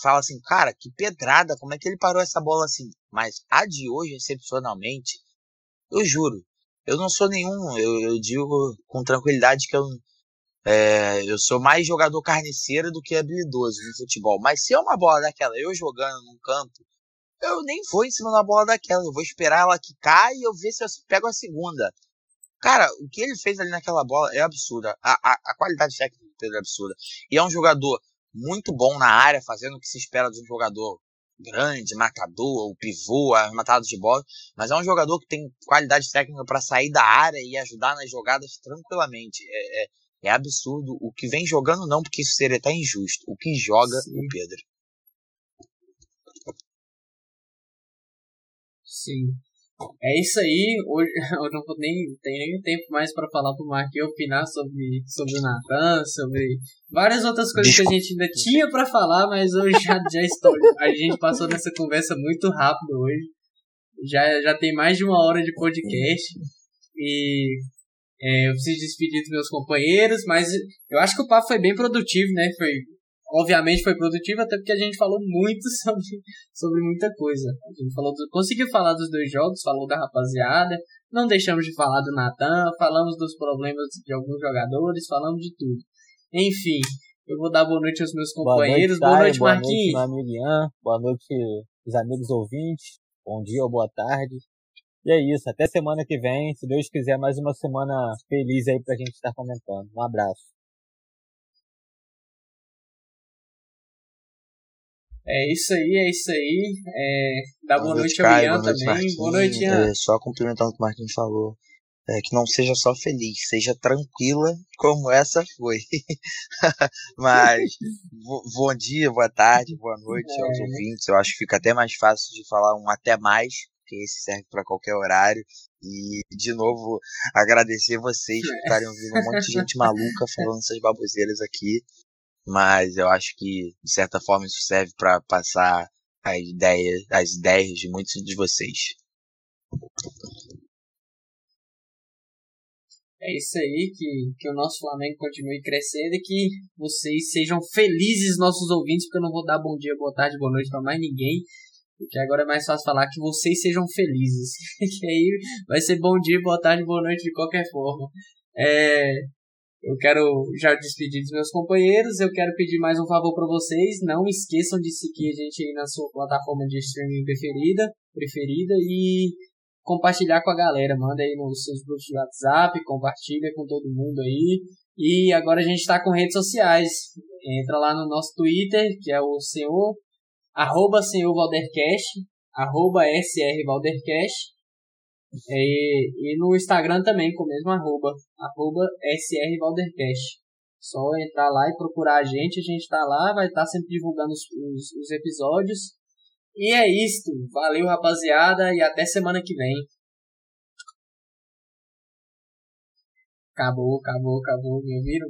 fala assim, cara, que pedrada, como é que ele parou essa bola assim? Mas a de hoje, excepcionalmente, eu juro, eu não sou nenhum, eu, eu digo com tranquilidade que eu é, eu sou mais jogador carniceiro do que habilidoso no futebol. Mas se é uma bola daquela, eu jogando num campo, eu nem vou em cima da bola daquela. Eu vou esperar ela que cai e eu ver se eu pego a segunda. Cara, o que ele fez ali naquela bola é absurda. A, a, a qualidade técnica do Pedro é absurda. E é um jogador muito bom na área, fazendo o que se espera de um jogador grande, matador, o pivô, arrematado de bola, mas é um jogador que tem qualidade técnica para sair da área e ajudar nas jogadas tranquilamente. É, é, é absurdo. O que vem jogando não, porque isso seria até injusto. O que joga Sim. o Pedro. Sim. É isso aí. Hoje [laughs] eu não nem tenho nem tempo mais para falar pro Mark opinar sobre, sobre o Nathan, sobre várias outras coisas que a gente ainda tinha para falar, mas hoje já, já estou. A gente passou nessa conversa muito rápido hoje. Já, já tem mais de uma hora de podcast. E é, eu preciso despedir dos meus companheiros, mas eu acho que o papo foi bem produtivo, né? Foi, obviamente foi produtivo, até porque a gente falou muito [laughs] sobre, sobre muita coisa. A gente falou do, conseguiu falar dos dois jogos, falou da rapaziada, não deixamos de falar do Natan, falamos dos problemas de alguns jogadores, falamos de tudo. Enfim, eu vou dar boa noite aos meus companheiros. Boa noite, boa noite Marquinhos. Boa noite, Ian. Boa noite, os amigos ouvintes. Bom dia ou boa tarde. E é isso, até semana que vem, se Deus quiser, mais uma semana feliz aí pra gente estar comentando. Um abraço. É isso aí, é isso aí. É, dá boa, boa noite ao Ian também. Marquinhos. Boa noite, Ian. É, só complementando o que o Marquinhos falou. É, que não seja só feliz, seja tranquila como essa foi. [laughs] Mas bom dia, boa tarde, boa noite é. aos ouvintes. Eu acho que fica até mais fácil de falar um até mais porque esse serve para qualquer horário. E, de novo, agradecer vocês por estarem ouvindo um monte de gente [laughs] maluca falando essas baboseiras aqui. Mas eu acho que, de certa forma, isso serve para passar a ideia, as ideias de muitos de vocês. É isso aí, que, que o nosso Flamengo continue crescendo e que vocês sejam felizes, nossos ouvintes, porque eu não vou dar bom dia, boa tarde, boa noite para mais ninguém. Porque agora é mais fácil falar que vocês sejam felizes. [laughs] que aí vai ser bom dia, boa tarde, boa noite de qualquer forma. É, eu quero já despedir dos meus companheiros. Eu quero pedir mais um favor para vocês. Não esqueçam de seguir a gente aí na sua plataforma de streaming preferida, preferida e compartilhar com a galera. Manda aí nos seus grupos de WhatsApp, compartilha com todo mundo aí. E agora a gente está com redes sociais. Entra lá no nosso Twitter, que é o senhor, arroba senhor Valdercast, arroba SR Valdercast. E, e no Instagram também, com o mesmo arroba, arroba SR Valdercast. Só entrar lá e procurar a gente, a gente tá lá, vai estar tá sempre divulgando os, os, os episódios. E é isto. Valeu, rapaziada, e até semana que vem. Acabou, acabou, acabou. Me ouviram?